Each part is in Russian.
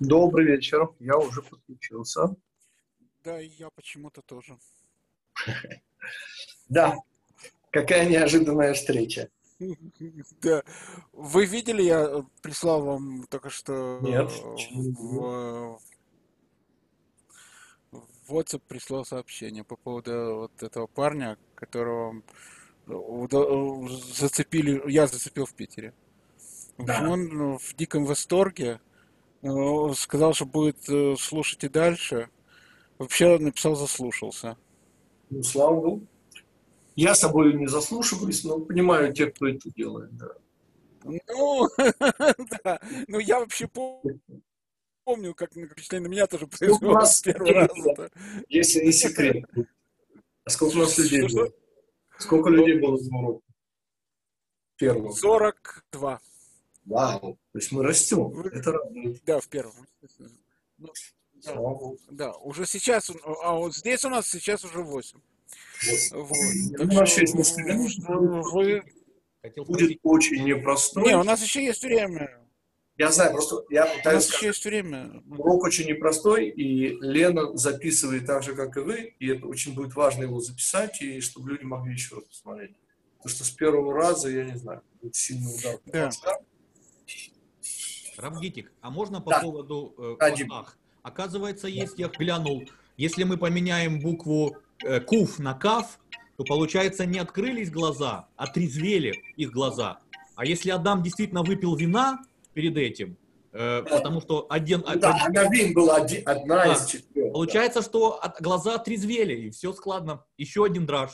Добрый вечер, я уже подключился. Да, и я почему-то тоже. Да, какая неожиданная встреча. Да. Вы видели, я прислал вам только что Нет. в, в WhatsApp прислал сообщение по поводу вот этого парня, которого зацепили, я зацепил в Питере. Да. Он в диком восторге, э, сказал, что будет э, слушать и дальше. Вообще написал заслушался. Ну, слава богу. Я собой не заслушиваюсь, но понимаю тех, кто это делает, да. Ну, да. Ну, я вообще помню, как впечатление на меня тоже произвело нас с первого раза. людей было, Если не секрет. А сколько у нас людей было? Сколько людей было в уроке? Первого. 42. Вау. То есть мы растем. Вы- Это радует. Да, в первом. Ну, да, да, уже сейчас, а вот здесь у нас сейчас уже 8. Вот. Вот. Ну, Так что говорить, вы... Хотел Будет очень непростой. Не, у нас еще есть время. Я знаю, просто я У пытаюсь нас сказать, еще есть время. Урок очень непростой, и Лена записывает так же, как и вы, и это очень будет важно его записать, и чтобы люди могли еще раз посмотреть. Потому что с первого раза, я не знаю, будет сильный удар. Да. мозгам. Равгитик, а можно по Да. поводу э, Да, Дим. «ах»? Оказывается, есть, я глянул, если мы поменяем букву э, «куф» на «каф», то получается не открылись глаза, а трезвели их глаза. А если Адам действительно выпил вина перед этим, э, потому что один, Да, Агавин была оди- одна Да. из четырех. получается, что от- глаза трезвели, и все складно. Еще один драж.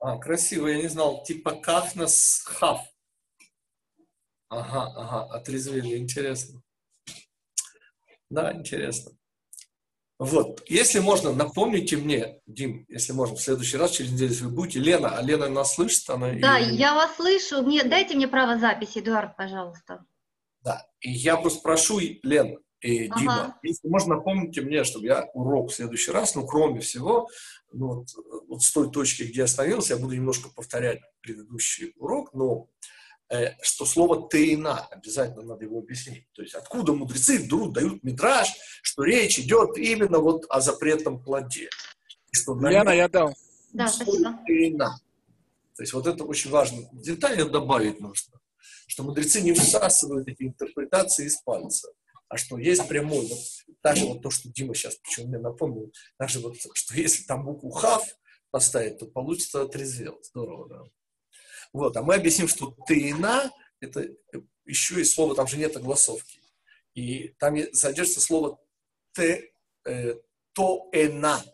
А, красиво, я не знал. Типа кафнас хав. Ага, ага, отрезвели, интересно. Да, интересно. Вот, если можно, напомните мне, Дим, если можно, в следующий раз, через неделю, если вы будете, Лена, а Лена нас слышит, она... Да, и- я вас слышу. Мне, дайте мне право записи, Эдуард, пожалуйста. Да, и я просто прошу, Лен и Ага. Дима, если можно, напомните мне, чтобы я урок в следующий раз, ну, кроме всего, ну, вот, вот с той точки, где я остановился, я буду немножко повторять предыдущий урок, но что слово «тейна» обязательно надо его объяснить. То есть откуда мудрецы вдруг дают мидраж, что речь идет именно вот о запретном плоде. И что на Лена, я дал. Да, спасибо. «тейна». То есть вот это очень важно. Детали добавить нужно. Что мудрецы не высасывают эти интерпретации из пальца, а что есть прямой. Вот, даже вот то, что Дима сейчас почему мне напомнил, даже вот, что если там букву «хав» поставить, то получится отрезвел. Здорово, да. Вот, а мы объясним, что «тейна» — это еще и слово, там же нет огласовки. И там содержится слово «те», э, «тоэна».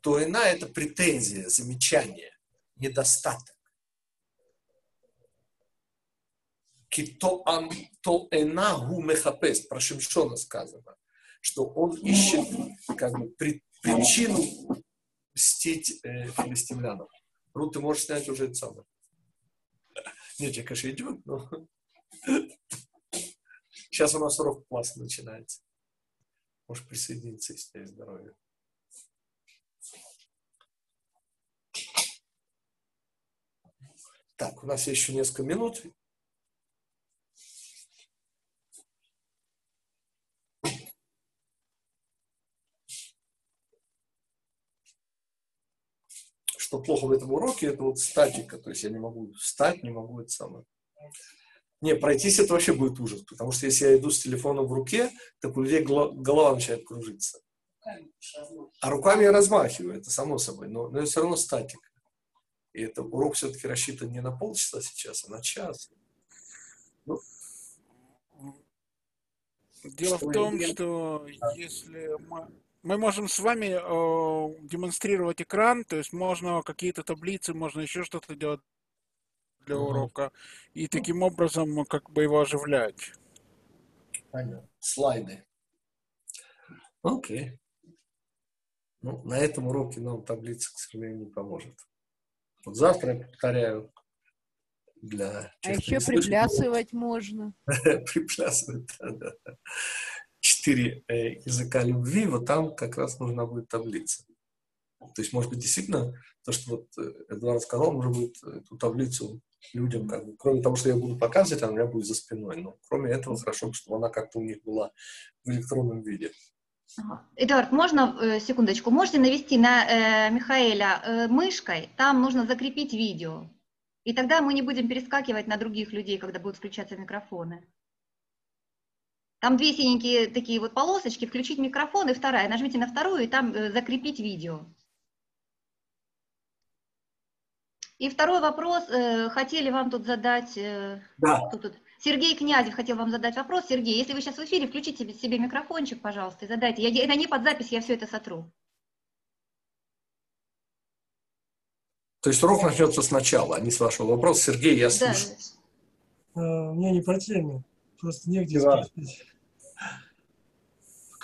«Тоэна» — это претензия, замечание, недостаток. Кито тоэна гу мехапес, про Шимшона сказано, что он ищет как бы при- причину мстить э, филистимлянам. Рут, ты можешь снять уже это самое. Нет, я, конечно, идет, но... Сейчас у нас урок класс начинается. Можешь присоединиться, если есть здоровье. Так, у нас еще несколько минут. Что плохо в этом уроке, это вот статика. То есть я не могу встать, не могу это самое. Не, пройтись это вообще будет ужас, потому что если я иду с телефоном в руке, так у людей голова, начинает кружиться. А руками я размахиваю, это само собой, но, но это все равно статика. И это урок все-таки рассчитан не на полчаса сейчас, а на час. Дело Что в том, я- что если мы, мы можем с вами э, демонстрировать экран, то есть можно какие-то таблицы, можно еще что-то делать для Мгм. урока, и таким образом как бы его оживлять. Понятно. Слайды. Окей. Ну, на этом уроке нам таблица, к сожалению, не поможет. Вот завтра я повторяю для А еще приплясывать можно. приплясывают. да, да, да. Четыре э, языка любви, вот там как раз нужна будет таблица. То есть, может быть, действительно, то, что вот э, Эдуард сказал, может быть, эту таблицу людям, как бы, кроме того, что я буду показывать, она у меня будет за спиной. Но кроме этого, хорошо, чтобы она как-то у них была в электронном виде. Эдуард, можно э, секундочку? Можете навести на э, Михаэля э, мышкой? Там нужно закрепить видео. И тогда мы не будем перескакивать на других людей, когда будут включаться микрофоны. Там две синенькие такие вот полосочки, включить микрофон и вторая. Нажмите на вторую и там э, закрепить видео. И второй вопрос. Э, хотели вам тут задать... Э, да. Тут, тут, Сергей Князев хотел вам задать вопрос. Сергей, если вы сейчас в эфире, включите себе, себе микрофончик, пожалуйста, и задайте. Я, это не под запись, я все это сотру. То есть урок начнется сначала, а не с вашего вопроса. Сергей, я слушаю. Да. А, мне не по теме, просто негде да. спросить.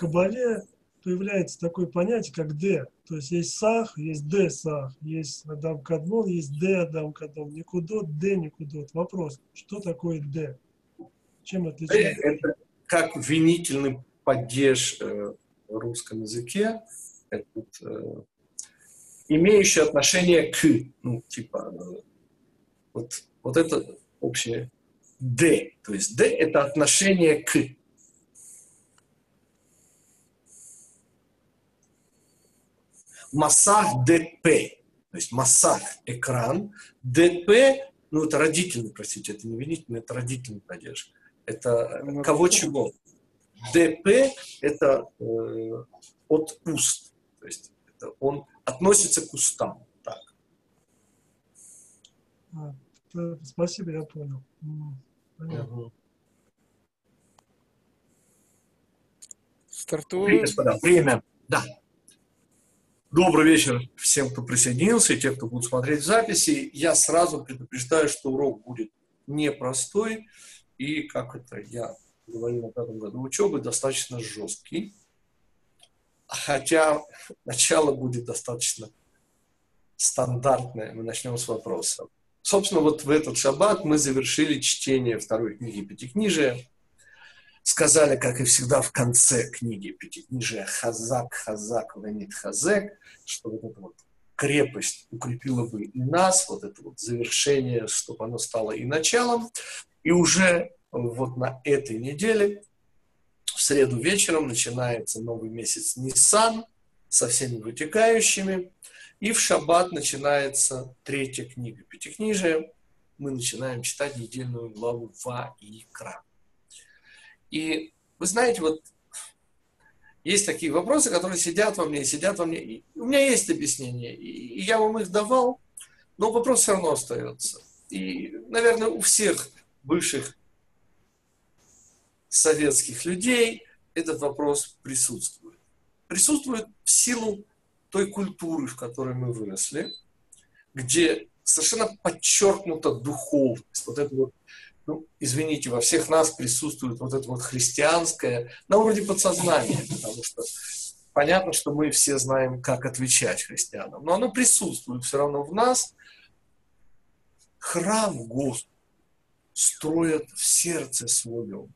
Кабале появляется такое понятие, как Д. То есть есть Сах, есть Д Сах, есть Адам Кадмон, есть Д Адам Кадмон. Никудот, Д Никудот. Вопрос, что такое Д? Чем отличается? Это как винительный падеж э, в русском языке, это, э, имеющий отношение к, ну, типа, э, вот, вот это общее «д», то есть «д» — это отношение к. Массах ДП, то есть массах – экран, ДП, ну это родительный, простите, это не винительный, это родительный падеж. Это ну, кого чего. ДП – это э, от уст. То есть это он относится к устам. Так. А, спасибо, я понял. Понятно. Стартуем. Господа, время. Да. Добрый вечер всем, кто присоединился, и те, кто будут смотреть записи. Я сразу предупреждаю, что урок будет непростой и, как это я говорил на пятом году учебы, достаточно жесткий. Хотя начало будет достаточно стандартное. Мы начнем с вопроса. Собственно, вот в этот шаббат мы завершили чтение второй книги Пятикнижия. Сказали, как и всегда, в конце книги Пятикнижия «Хазак, хазак, ванит хазек», что вот эта вот крепость укрепила бы и нас, вот это вот завершение, чтобы оно стало и началом. И уже вот на этой неделе, в среду вечером, начинается новый месяц Нисан со всеми вытекающими. И в шаббат начинается третья книга Пятикнижия. Мы начинаем читать недельную главу Ваикра. И вы знаете, вот есть такие вопросы, которые сидят во мне, сидят во мне. И у меня есть объяснение, и я вам их давал, но вопрос все равно остается. И, наверное, у всех бывших советских людей этот вопрос присутствует. Присутствует в силу той культуры, в которой мы выросли, где совершенно подчеркнута духовность, вот это вот, ну, извините, во всех нас присутствует вот это вот христианское, на уровне подсознания, потому что понятно, что мы все знаем, как отвечать христианам, но оно присутствует все равно в нас. Храм Господу строят в сердце своем.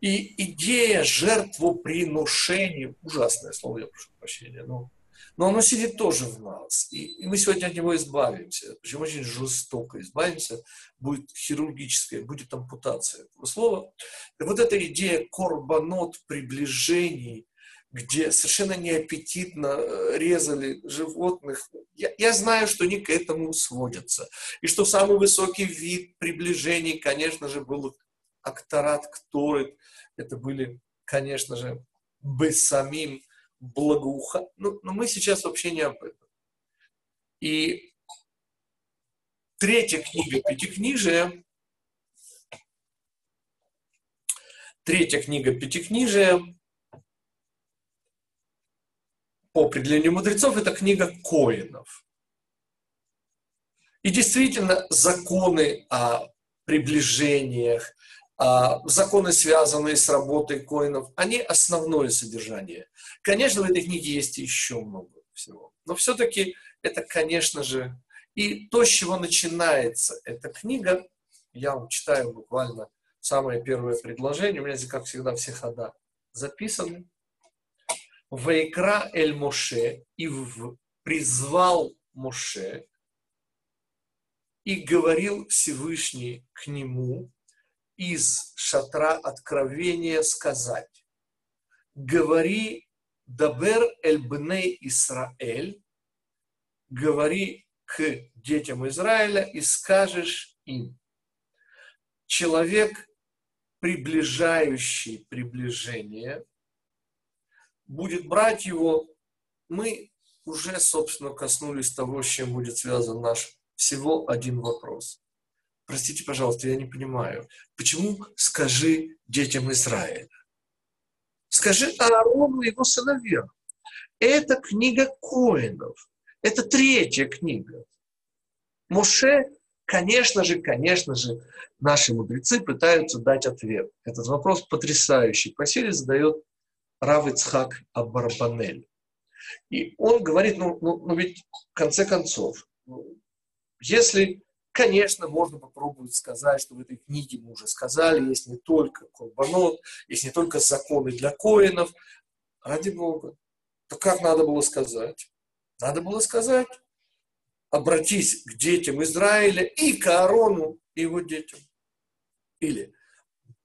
И идея жертвоприношения, ужасное слово, я прошу прощения, но, но оно сидит тоже в нас. И, и мы сегодня от него избавимся. Причем очень жестоко избавимся. Будет хирургическая, будет ампутация этого слова. И вот эта идея корбанот, приближений, где совершенно неаппетитно э, резали животных. Я, я знаю, что они к этому сводятся. И что самый высокий вид приближений, конечно же, был акторат Кторет. Это были, конечно же, самим благоуха. Ну, но мы сейчас вообще не об этом. И третья книга Пятикнижия, третья книга Пятикнижия, по определению мудрецов, это книга Коинов. И действительно, законы о приближениях, законы, связанные с работой коинов, они основное содержание. Конечно, в этой книге есть еще много всего. Но все-таки это, конечно же, и то, с чего начинается эта книга, я вам читаю буквально самое первое предложение, у меня как всегда, все хода записаны. Вайкра эль Моше, и в призвал Моше, и говорил Всевышний к нему из шатра откровения сказать, говори Дабер эль бней Исраэль, говори к детям Израиля и скажешь им, человек, приближающий приближение, будет брать его, мы уже, собственно, коснулись того, с чем будет связан наш всего один вопрос. Простите, пожалуйста, я не понимаю. Почему скажи детям Израиля? Скажи Аарону и его сыновьям. Это книга Коинов. Это третья книга. Моше, конечно же, конечно же, наши мудрецы пытаются дать ответ. Этот вопрос потрясающий. По силе задает Рав Ицхак Абарбанель. И он говорит, ну, ну, ну ведь в конце концов, если, конечно, можно попробовать сказать, что в этой книге мы уже сказали, есть не только Курбанот, есть не только законы для коинов, ради Бога. То как надо было сказать? Надо было сказать, обратись к детям Израиля и к Аарону и его детям. Или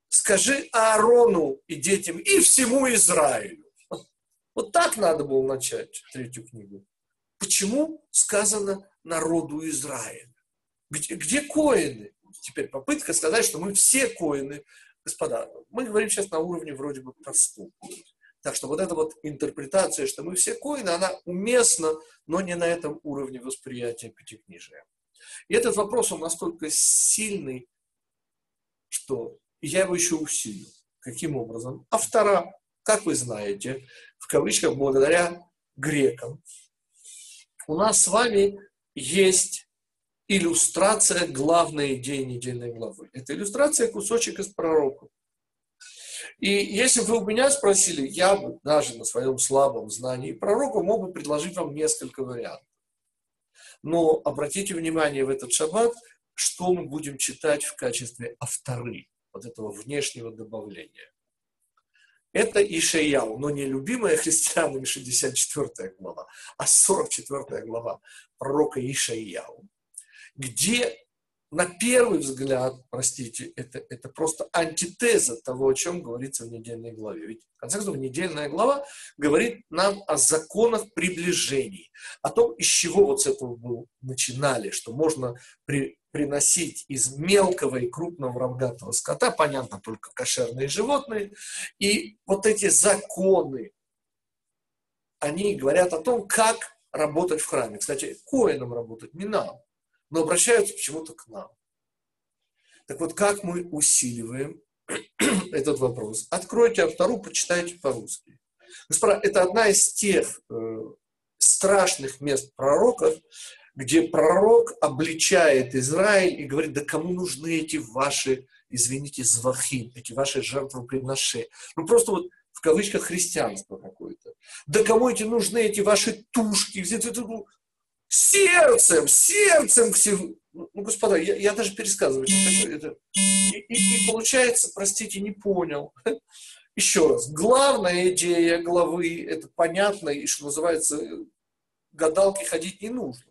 скажи Аарону и детям и всему Израилю. Вот так надо было начать третью книгу. Почему сказано народу Израиля? Где, где коины? Теперь попытка сказать, что мы все коины. Господа, мы говорим сейчас на уровне вроде бы простом. Так что вот эта вот интерпретация, что мы все коины, она уместна, но не на этом уровне восприятия пятикнижия. И этот вопрос, он настолько сильный, что я его еще усилю. Каким образом? А вторая, как вы знаете, в кавычках, благодаря грекам, у нас с вами есть иллюстрация главной идеи недельной главы. Это иллюстрация кусочек из пророка. И если бы вы у меня спросили, я бы даже на своем слабом знании пророка мог бы предложить вам несколько вариантов. Но обратите внимание в этот шаббат, что мы будем читать в качестве авторы вот этого внешнего добавления. Это Ишаяу, но не любимая христианами 64 глава, а 44 глава пророка Ишаяу, где на первый взгляд, простите, это, это просто антитеза того, о чем говорится в недельной главе. Ведь, в конце концов, недельная глава говорит нам о законах приближений, о том, из чего вот с этого мы начинали, что можно при, приносить из мелкого и крупного рогатого скота, понятно, только кошерные животные, и вот эти законы, они говорят о том, как работать в храме. Кстати, коинам работать не нам, но обращаются почему-то к нам. Так вот, как мы усиливаем этот вопрос? Откройте автору, почитайте по-русски. Господа, это одна из тех э, страшных мест пророков, где пророк обличает Израиль и говорит, да кому нужны эти ваши, извините, звахи, эти ваши жертвоприношения. Ну просто вот в кавычках христианство какое-то. Да кому эти нужны эти ваши тушки? Сердцем, сердцем всего. Ну, ну, господа, я, я даже хочу. Это... И, и, и получается, простите, не понял. Еще раз, главная идея главы, это понятно, и что называется, гадалки ходить не нужно.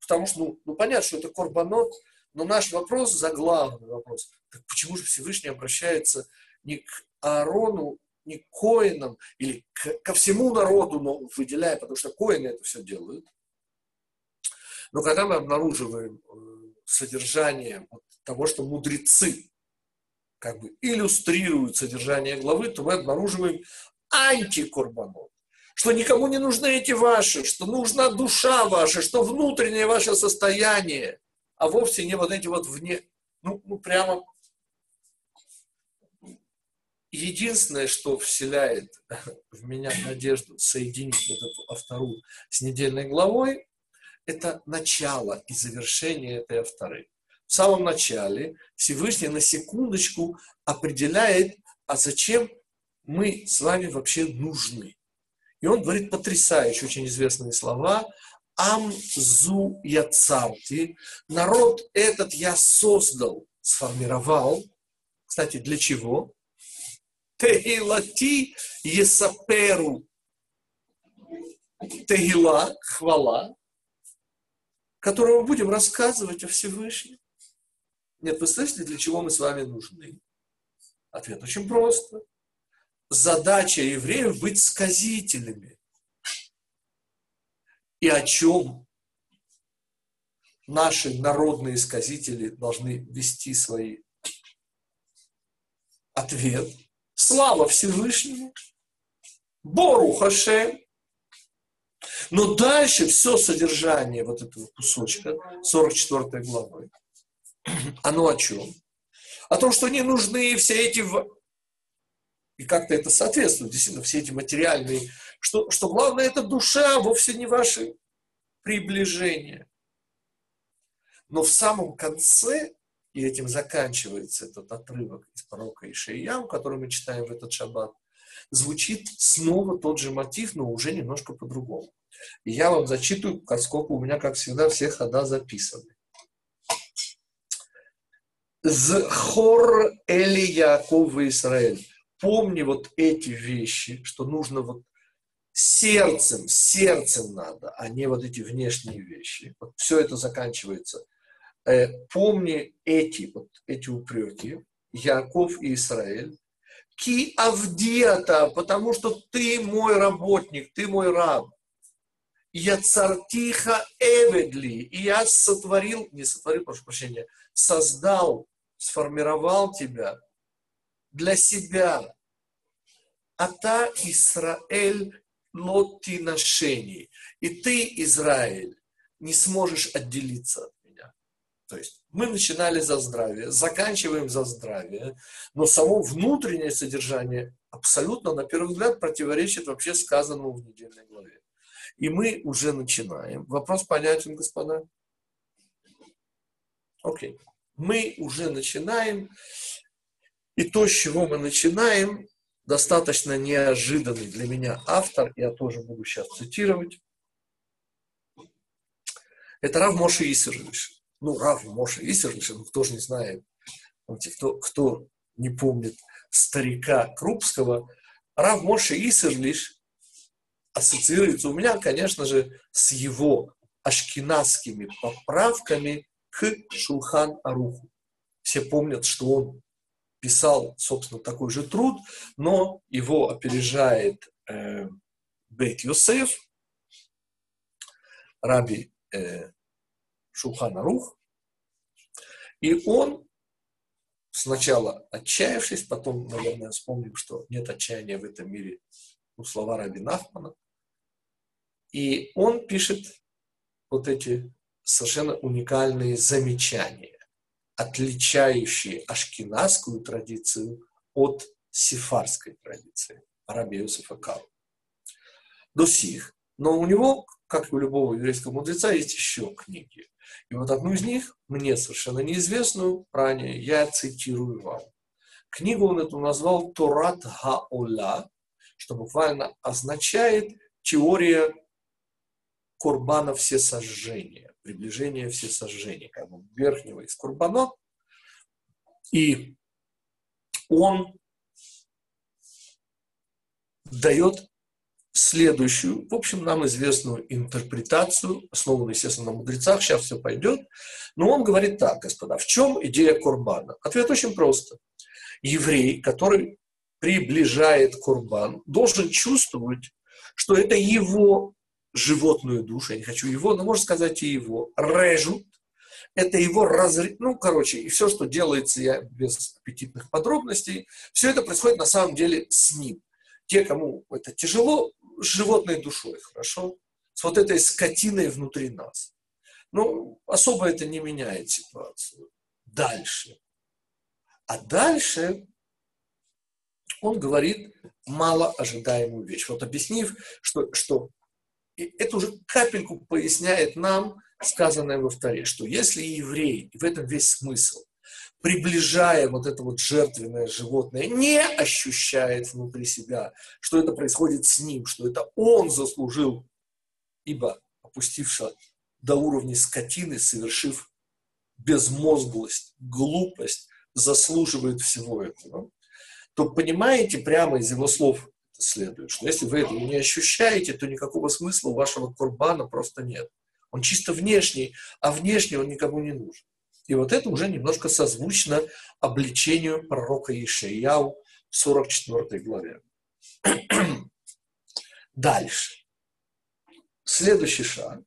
Потому что, ну, ну понятно, что это корбанот, но наш вопрос, заглавный вопрос, так почему же Всевышний обращается не к Аарону, не к коинам, или к, ко всему народу, но выделяя, потому что коины это все делают. Но когда мы обнаруживаем э, содержание того, что мудрецы как бы иллюстрируют содержание главы, то мы обнаруживаем антикорбанот что никому не нужны эти ваши, что нужна душа ваша, что внутреннее ваше состояние, а вовсе не вот эти вот вне, ну, ну прямо единственное, что вселяет в меня надежду соединить эту автору с недельной главой, это начало и завершение этой авторы. В самом начале Всевышний на секундочку определяет, а зачем мы с вами вообще нужны. И он говорит потрясающие, очень известные слова. Амзу яцарти. Народ этот я создал, сформировал. Кстати, для чего? Теилати есаперу. Тегила, хвала, которую мы будем рассказывать о Всевышнем. Нет, вы слышите, для чего мы с вами нужны? Ответ очень просто. Задача евреев быть сказителями. И о чем наши народные сказители должны вести свои ответ. Слава Всевышнему. Бору Хашем. Но дальше все содержание вот этого кусочка, 44 главы, оно о чем? О том, что не нужны все эти... И как-то это соответствует, действительно, все эти материальные... Что, что главное, это душа, вовсе не ваши приближения. Но в самом конце, и этим заканчивается этот отрывок из пророка Ишаяу, который мы читаем в этот шаббат, звучит снова тот же мотив, но уже немножко по-другому. И я вам зачитываю, поскольку у меня, как всегда, все хода записаны. Зхор Эли Яков и Израиль. Помни вот эти вещи, что нужно вот сердцем, сердцем надо, а не вот эти внешние вещи. Вот все это заканчивается. Э, помни эти, вот эти упреки, Яков и Израиль. Ки Авдиата, потому что ты мой работник, ты мой раб. Я цартиха эведли, и я сотворил, не сотворил, прошу прощения, создал, сформировал тебя для себя. А та Израиль лоти ношений. И ты, Израиль, не сможешь отделиться от меня. То есть мы начинали за здравие, заканчиваем за здравие, но само внутреннее содержание абсолютно, на первый взгляд, противоречит вообще сказанному в недельной главе. И мы уже начинаем. Вопрос понятен, господа? Окей. Мы уже начинаем. И то, с чего мы начинаем, достаточно неожиданный для меня автор, я тоже буду сейчас цитировать. Это Рав Моше Исерлиш. Ну, Рав Моше Исерлиш, ну, кто же не знает, кто, кто не помнит старика Крупского, Рав Моше Исерлиш ассоциируется у меня, конечно же, с его ашкенадскими поправками к Шулхан Аруху. Все помнят, что он писал, собственно, такой же труд, но его опережает э, Бейт Йосеф, Раби э, Шулхан Арух, и он сначала отчаявшись, потом, наверное, вспомним, что нет отчаяния в этом мире, ну, слова Раби Нафмана, и он пишет вот эти совершенно уникальные замечания, отличающие ашкенадскую традицию от сифарской традиции Арабия Иосифа Кау. До сих. Но у него, как у любого еврейского мудреца, есть еще книги. И вот одну из них, мне совершенно неизвестную, ранее, я цитирую вам. Книгу он эту назвал Торат Хаола, что буквально означает теория Курбана все сожжения, приближение все сожжения, как бы верхнего из Курбанот. И он дает следующую, в общем, нам известную интерпретацию, основанную, естественно, на мудрецах, сейчас все пойдет. Но он говорит так, господа, в чем идея Курбана? Ответ очень просто. Еврей, который приближает Курбан, должен чувствовать, что это его животную душу, я не хочу его, но можно сказать и его, режут, это его разрез, ну, короче, и все, что делается, я без аппетитных подробностей, все это происходит на самом деле с ним. Те, кому это тяжело, животной душой, хорошо? С вот этой скотиной внутри нас. Ну, особо это не меняет ситуацию. Дальше. А дальше он говорит мало ожидаемую вещь. Вот объяснив, что, что и это уже капельку поясняет нам сказанное во вторе, что если еврей, в этом весь смысл, приближая вот это вот жертвенное животное, не ощущает внутри себя, что это происходит с ним, что это он заслужил, ибо опустившись до уровня скотины, совершив безмозглость, глупость, заслуживает всего этого, то понимаете прямо из его слов, следует, что если вы этого не ощущаете, то никакого смысла у вашего курбана просто нет. Он чисто внешний, а внешний он никому не нужен. И вот это уже немножко созвучно обличению пророка Ишаяу в 44 главе. Дальше. Следующий шаг.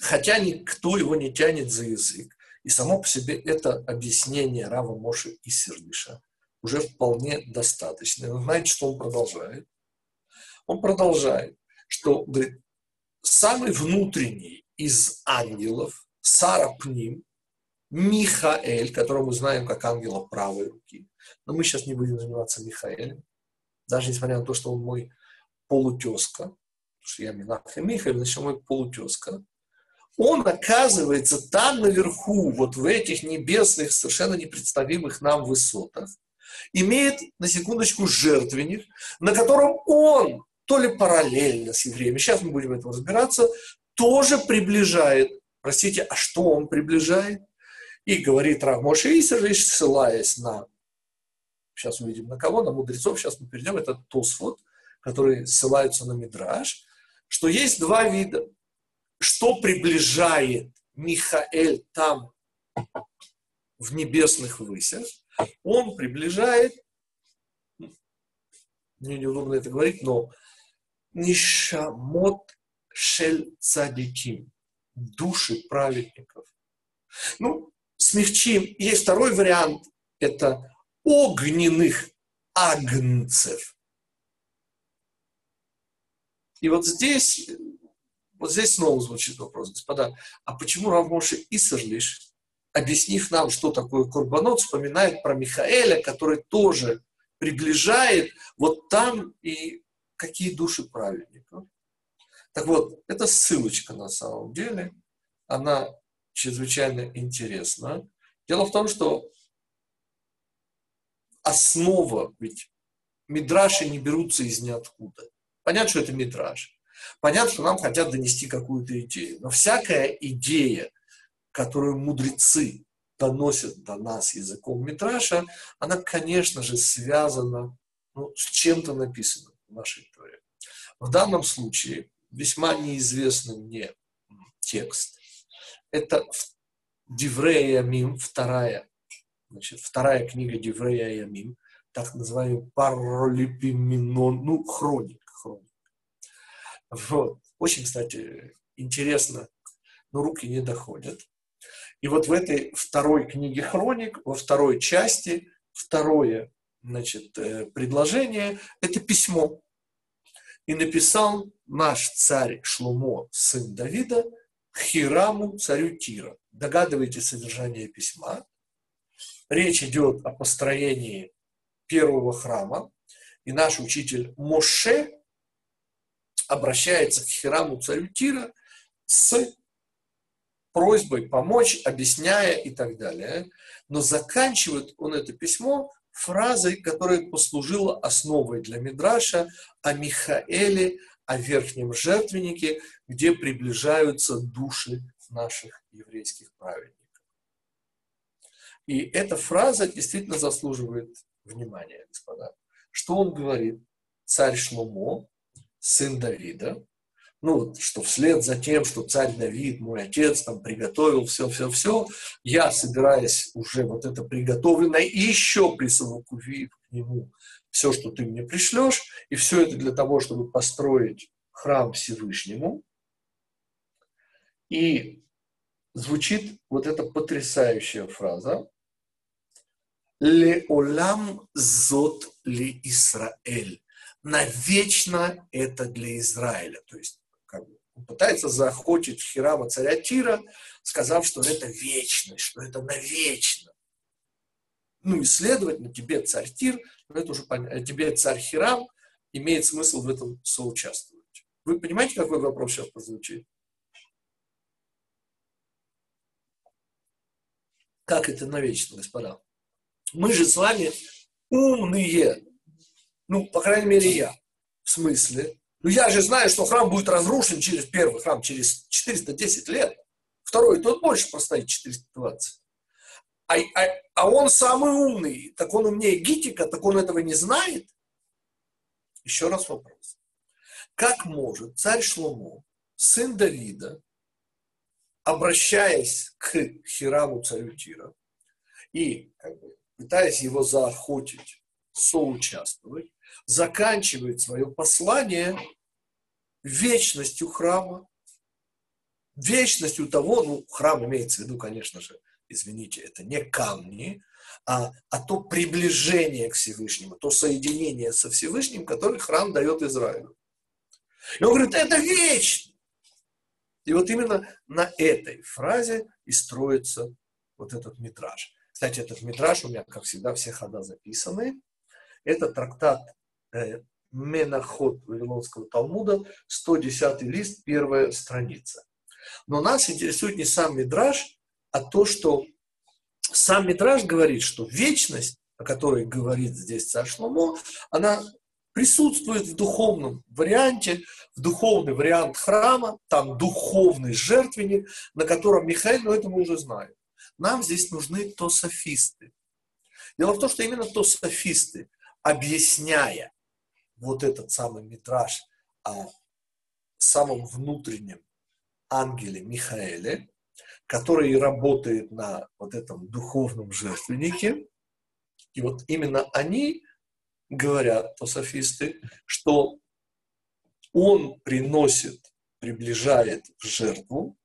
Хотя никто его не тянет за язык, и само по себе это объяснение Рава Моши и Сердыша уже вполне достаточно. Вы знаете, что он продолжает? Он продолжает, что говорит, самый внутренний из ангелов, Сарапним, Михаэль, которого мы знаем как ангела правой руки. Но мы сейчас не будем заниматься Михаэлем, даже несмотря на то, что он мой полутезка, потому что я Минах и Михаил, значит, мой полутезка. Он оказывается там наверху, вот в этих небесных, совершенно непредставимых нам высотах, имеет, на секундочку, жертвенник, на котором он, то ли параллельно с евреями, сейчас мы будем это разбираться, тоже приближает. Простите, а что он приближает? И говорит Рамоша Исервич, ссылаясь на, сейчас увидим на кого, на мудрецов, сейчас мы перейдем, это Тосфот, которые ссылаются на Мидраж, что есть два вида. Что приближает Михаэль там, в небесных высях, он приближает, мне неудобно это говорить, но Нишамот Шель Цадиким, души праведников. Ну, смягчим. Есть второй вариант, это огненных агнцев. И вот здесь, вот здесь снова звучит вопрос, господа, а почему Равмоши Исерлиш, объяснив нам, что такое Курбанот, вспоминает про Михаэля, который тоже приближает вот там и какие души праведников. Так вот, это ссылочка на самом деле, она чрезвычайно интересна. Дело в том, что основа, ведь мидраши не берутся из ниоткуда. Понятно, что это мидраш. Понятно, что нам хотят донести какую-то идею. Но всякая идея, которую мудрецы доносят до нас языком мидраша, она, конечно же, связана ну, с чем-то написанным в нашей Торе. В данном случае весьма неизвестный мне текст. Это Диврея Ямим, вторая, значит, вторая книга Диврея Ямим, так называемый Паролипиминон, ну, хроник, хроник. Вот. Очень, кстати, интересно, но руки не доходят. И вот в этой второй книге хроник, во второй части, второе значит, э, предложение – это письмо. И написал наш царь Шлумо, сын Давида, Хираму, царю Тира. Догадываетесь содержание письма? Речь идет о построении первого храма, и наш учитель Моше обращается к Хираму, царю Тира, с просьбой помочь, объясняя и так далее. Но заканчивает он это письмо фразой, которая послужила основой для Мидраша о Михаэле, о верхнем жертвеннике, где приближаются души наших еврейских праведников. И эта фраза действительно заслуживает внимания, господа. Что он говорит? Царь Шломо, сын Давида, ну, что вслед за тем, что царь Давид, мой отец, там приготовил все-все-все, я, собираясь уже вот это приготовленное, еще присовокупив к нему все, что ты мне пришлешь, и все это для того, чтобы построить храм Всевышнему. И звучит вот эта потрясающая фраза «Леолам зот ли Исраэль» навечно это для Израиля. То есть пытается захочет Хирама царя Тира, сказав, что это вечность, что это навечно. Ну и, следовательно, тебе царь Тир, ну это уже понятно, тебе царь Хирам, имеет смысл в этом соучаствовать. Вы понимаете, какой вопрос сейчас прозвучит? Как это навечно, господа? Мы же с вами умные. Ну, по крайней мере, я. В смысле? Ну, я же знаю, что храм будет разрушен через первый храм, через 410 лет. Второй, тот больше простоит 420. а, а, а он самый умный, так он умнее Гитика, так он этого не знает? Еще раз вопрос. Как может царь Шломо, сын Давида, обращаясь к Хираму царю Тира и как бы, пытаясь его заохотить, соучаствовать, заканчивает свое послание вечностью храма, вечностью того, ну, храм имеется в виду, конечно же, извините, это не камни, а, а то приближение к Всевышнему, то соединение со Всевышним, которое храм дает Израилю. И он говорит, это вечно. И вот именно на этой фразе и строится вот этот метраж. Кстати, этот метраж у меня, как всегда, все хода записаны. Это трактат э, Менаход Вавилонского Талмуда, 110 лист, первая страница. Но нас интересует не сам Мидраж, а то, что сам Мидраж говорит, что вечность, о которой говорит здесь царь Шломо, она присутствует в духовном варианте, в духовный вариант храма, там духовный жертвенник, на котором Михаил, но это мы уже знаем. Нам здесь нужны тософисты. Дело в том, что именно тософисты, объясняя вот этот самый метраж о самом внутреннем ангеле Михаэле, который работает на вот этом духовном жертвеннике. И вот именно они говорят, тософисты, что он приносит, приближает в жертву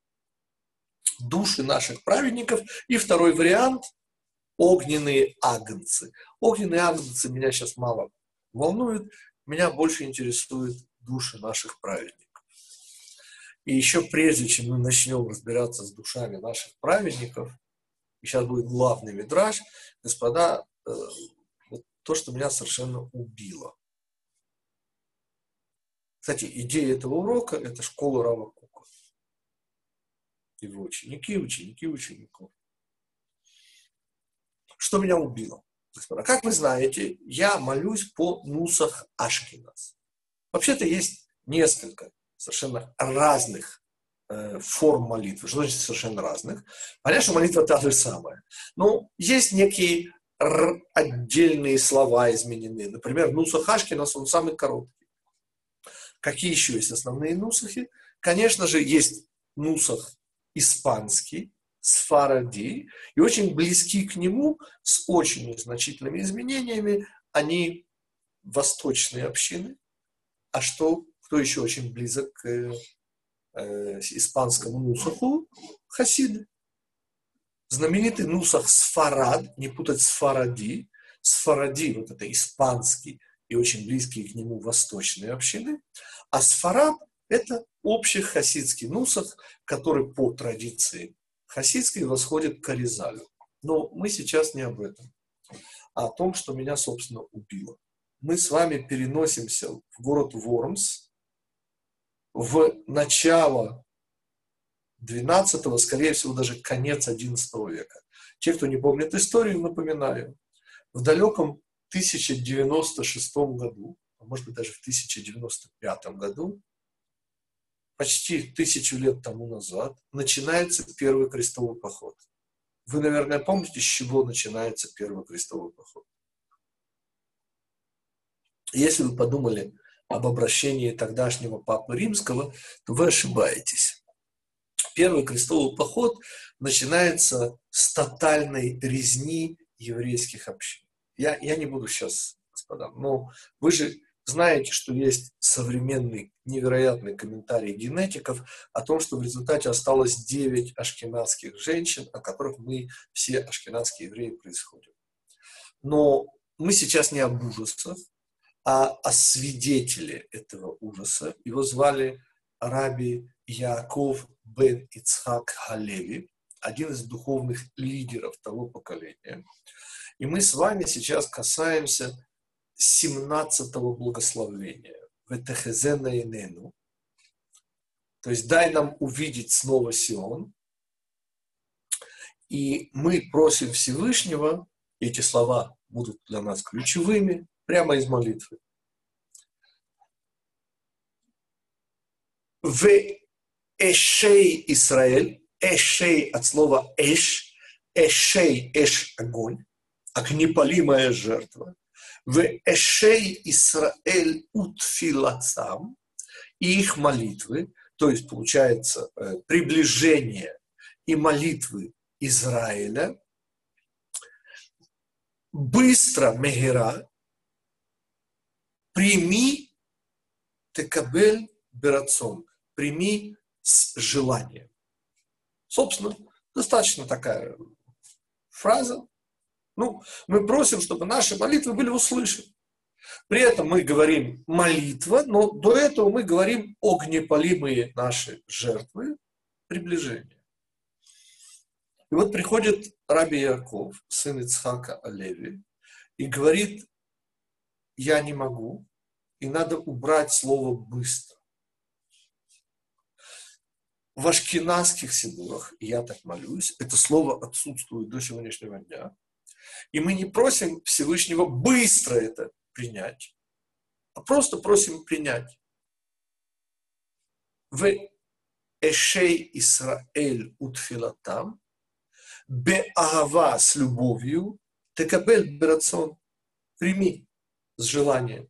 души наших праведников. И второй вариант – огненные агнцы. Огненные агнцы меня сейчас мало волнуют, меня больше интересуют души наших праведников. И еще прежде, чем мы начнем разбираться с душами наших праведников, и сейчас будет главный мидраж, господа, э, вот то, что меня совершенно убило. Кстати, идея этого урока – это школа Рава Кука. Его ученики, ученики учеников. Что меня убило? Господа, как вы знаете, я молюсь по Нусах Ашкинас. Вообще-то есть несколько совершенно разных э, форм молитвы. Что значит совершенно разных? Понятно, что молитва та же самая. Но есть некие отдельные слова изменены. Например, Нусах Ашкинас, он самый короткий. Какие еще есть основные нусахи? Конечно же, есть нусах испанский, сфаради, и очень близки к нему, с очень значительными изменениями, они восточные общины. А что, кто еще очень близок к э, испанскому нусаху? Хасиды. Знаменитый нусах Сфарад, не путать Сфаради. Сфаради, вот это испанский и очень близкие к нему восточные общины. А Сфарад – это общий хасидский нусах, который по традиции хасидской восходит к Аризалю. Но мы сейчас не об этом, а о том, что меня, собственно, убило. Мы с вами переносимся в город Вормс в начало 12-го, скорее всего, даже конец 11 века. Те, кто не помнит историю, напоминаю. В далеком 1096 году, а может быть даже в 1095 году, почти тысячу лет тому назад начинается первый крестовый поход. Вы, наверное, помните, с чего начинается первый крестовый поход? Если вы подумали об обращении тогдашнего Папы Римского, то вы ошибаетесь. Первый крестовый поход начинается с тотальной резни еврейских общин. Я, я не буду сейчас, господа, но вы же знаете, что есть современный невероятный комментарий генетиков о том, что в результате осталось 9 ашкенадских женщин, о которых мы все ашкенадские евреи происходим. Но мы сейчас не об ужасах, а о свидетеле этого ужаса. Его звали Раби Яков бен Ицхак Халеви, один из духовных лидеров того поколения. И мы с вами сейчас касаемся 17-го благословения. Ветехезена инену. То есть дай нам увидеть снова Сион. И мы просим Всевышнего, эти слова будут для нас ключевыми, прямо из молитвы. В Эшей Израиль, Эшей от слова Эш, эшей эш огонь, огнепалимая жертва, в эшей Исраэль утфилацам, и их молитвы, то есть получается э, приближение и молитвы Израиля, быстро Мегера, прими текабель берацон, прими с желанием. Собственно, достаточно такая фраза. Ну, мы просим, чтобы наши молитвы были услышаны. При этом мы говорим молитва, но до этого мы говорим огнепалимые наши жертвы, приближение. И вот приходит Раби Яков, сын Ицхака Алеви, и говорит, я не могу, и надо убрать слово «быстро». В ашкенадских сидурах, я так молюсь, это слово отсутствует до сегодняшнего дня. И мы не просим Всевышнего быстро это принять, а просто просим принять. В Эшей Исраэль утфилатам, беава с любовью, текабель берацон, прими с желанием.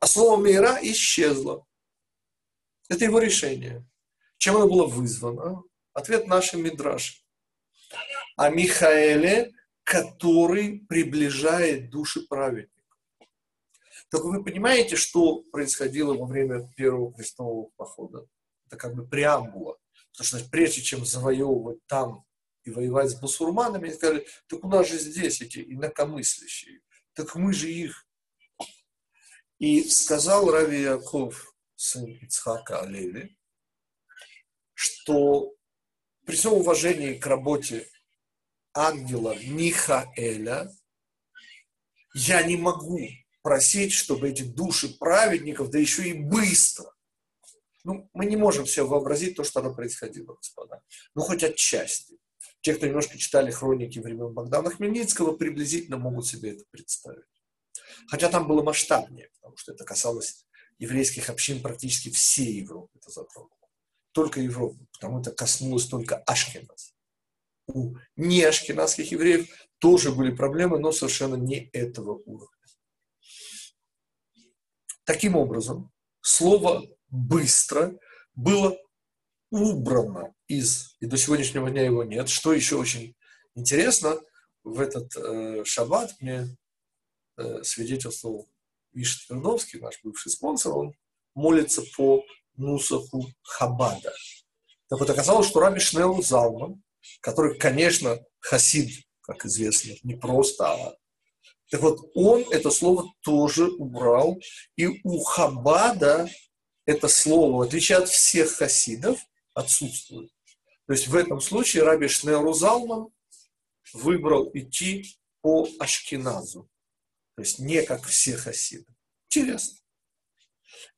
А слово мира исчезло. Это его решение. Чем оно было вызвано? Ответ нашим Мидрашем. О Михаэле, который приближает души праведников. Только вы понимаете, что происходило во время первого крестового похода? Это как бы преамбула. Потому что прежде чем завоевывать там и воевать с басурманами, они сказали, так у нас же здесь эти инакомыслящие. Так мы же их. И сказал Рави Яков, сын Ицхака Алеви, что при всем уважении к работе ангела Михаэля, я не могу просить, чтобы эти души праведников, да еще и быстро. Ну, мы не можем себе вообразить то, что оно происходило, господа. Ну, хоть отчасти. Те, кто немножко читали хроники времен Богдана Хмельницкого, приблизительно могут себе это представить. Хотя там было масштабнее, потому что это касалось еврейских общин практически всей Европы это затронуло. Только Европу, потому это коснулось только Ашкеназ. У неашкеназских евреев тоже были проблемы, но совершенно не этого уровня. Таким образом, слово «быстро» было убрано из, и до сегодняшнего дня его нет. Что еще очень интересно, в этот э, шаббат мне э, свидетельствовал Миша Твердовский, наш бывший спонсор, он молится по Нусаху Хабада. Так вот, оказалось, что Раби Шнеу Залман, который, конечно, хасид, как известно, не просто, а так вот, он это слово тоже убрал, и у Хабада это слово, в отличие от всех хасидов, отсутствует. То есть в этом случае Раби Шнеу Залман выбрал идти по Ашкиназу. То есть не как все хасиды. Интересно.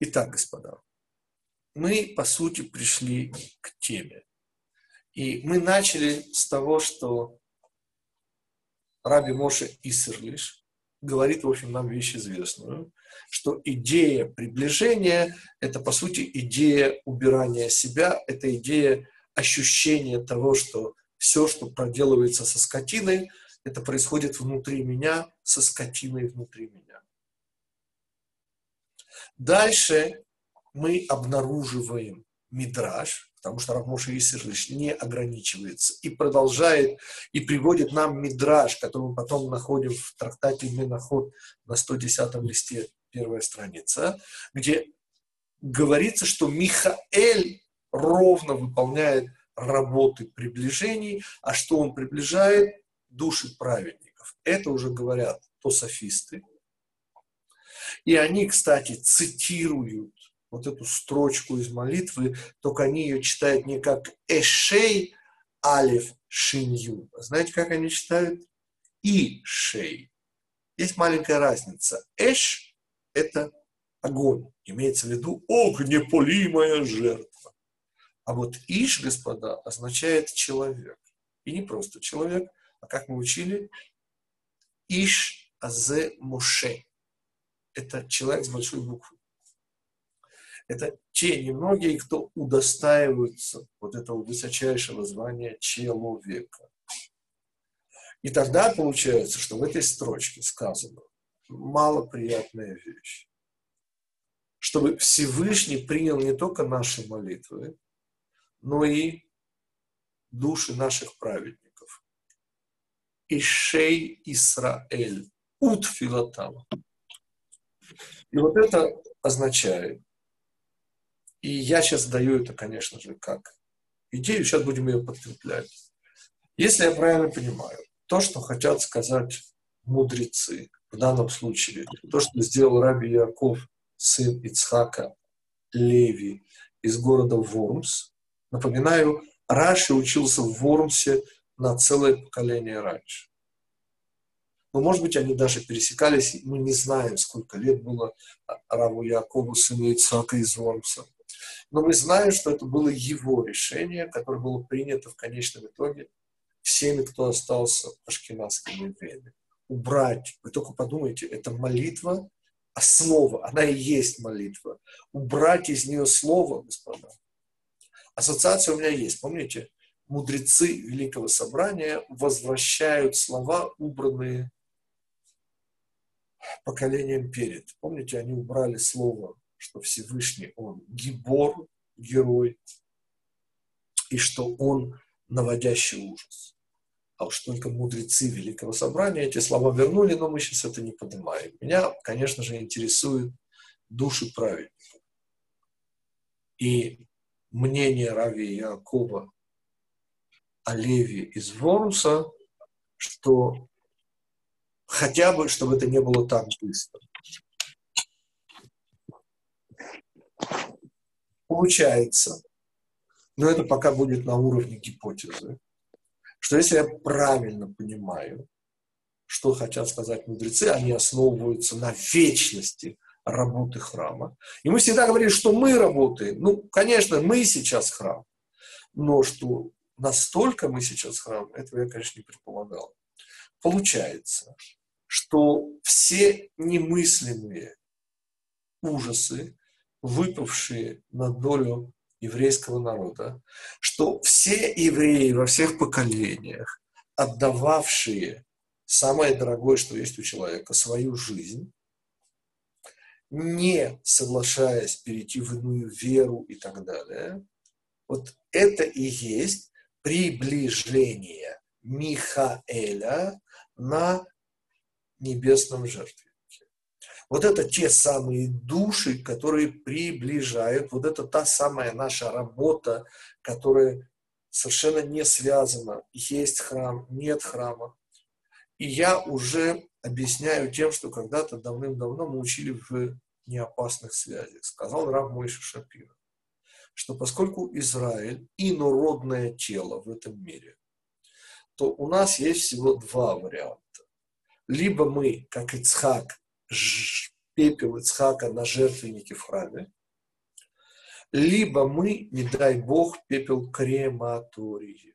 Итак, господа, мы, по сути, пришли к теме. И мы начали с того, что Раби Моше Исерлиш говорит, в общем, нам вещь известную, что идея приближения – это, по сути, идея убирания себя, это идея ощущения того, что все, что проделывается со скотиной, это происходит внутри меня, со скотиной внутри меня. Дальше мы обнаруживаем мидраж, потому что Равмоша Исерлиш не ограничивается, и продолжает, и приводит нам мидраж, который мы потом находим в трактате Меноход на 110 листе, первая страница, где говорится, что Михаэль ровно выполняет работы приближений, а что он приближает? души праведников. Это уже говорят то софисты. И они, кстати, цитируют вот эту строчку из молитвы, только они ее читают не как Эшей Алиф Шинью. Знаете, как они читают? И Шей. Есть маленькая разница. Эш – это огонь. Имеется в виду огнеполимая жертва. А вот Иш, господа, означает человек. И не просто человек, а как мы учили? Иш Азе Моше. Это человек с большой буквы. Это те немногие, кто удостаиваются вот этого высочайшего звания человека. И тогда получается, что в этой строчке сказано малоприятная вещь. Чтобы Всевышний принял не только наши молитвы, но и души наших праведников. Ишей Исраэль, Ут Филатам. И вот это означает, и я сейчас даю это, конечно же, как идею, сейчас будем ее подкреплять. Если я правильно понимаю, то, что хотят сказать мудрецы, в данном случае, то, что сделал Раби Яков, сын Ицхака Леви из города Вормс, напоминаю, Раши учился в Вормсе на целое поколение раньше. Но, может быть, они даже пересекались, мы не знаем, сколько лет было Раву Якову, сыну Ицхака из Вормса. Но мы знаем, что это было его решение, которое было принято в конечном итоге всеми, кто остался в ашкенадском евреями. Убрать, вы только подумайте, это молитва, основа, она и есть молитва. Убрать из нее слово, господа. Ассоциация у меня есть, помните? Мудрецы Великого Собрания возвращают слова, убранные поколением перед. Помните, они убрали слово что Всевышний, Он гибор, герой, и что Он наводящий ужас. А уж только мудрецы Великого Собрания эти слова вернули, но мы сейчас это не поднимаем. Меня, конечно же, интересуют души праведников. И мнение Рави Якова о Леве из Ворумса, что хотя бы, чтобы это не было так быстро. Получается, но это пока будет на уровне гипотезы, что если я правильно понимаю, что хотят сказать мудрецы, они основываются на вечности работы храма. И мы всегда говорили, что мы работаем. Ну, конечно, мы сейчас храм. Но что настолько мы сейчас храм, этого я, конечно, не предполагал. Получается, что все немыслимые ужасы, выпавшие на долю еврейского народа, что все евреи во всех поколениях, отдававшие самое дорогое, что есть у человека, свою жизнь, не соглашаясь перейти в иную веру и так далее, вот это и есть приближение Михаэля на небесном жертве. Вот это те самые души, которые приближают, вот это та самая наша работа, которая совершенно не связана. Есть храм, нет храма. И я уже объясняю тем, что когда-то давным-давно мы учили в неопасных связях. Сказал Рав Мойша Шапира, что поскольку Израиль инородное тело в этом мире, то у нас есть всего два варианта. Либо мы, как Ицхак, пепел Ицхака на жертвеннике в храме, либо мы, не дай Бог, пепел крематории.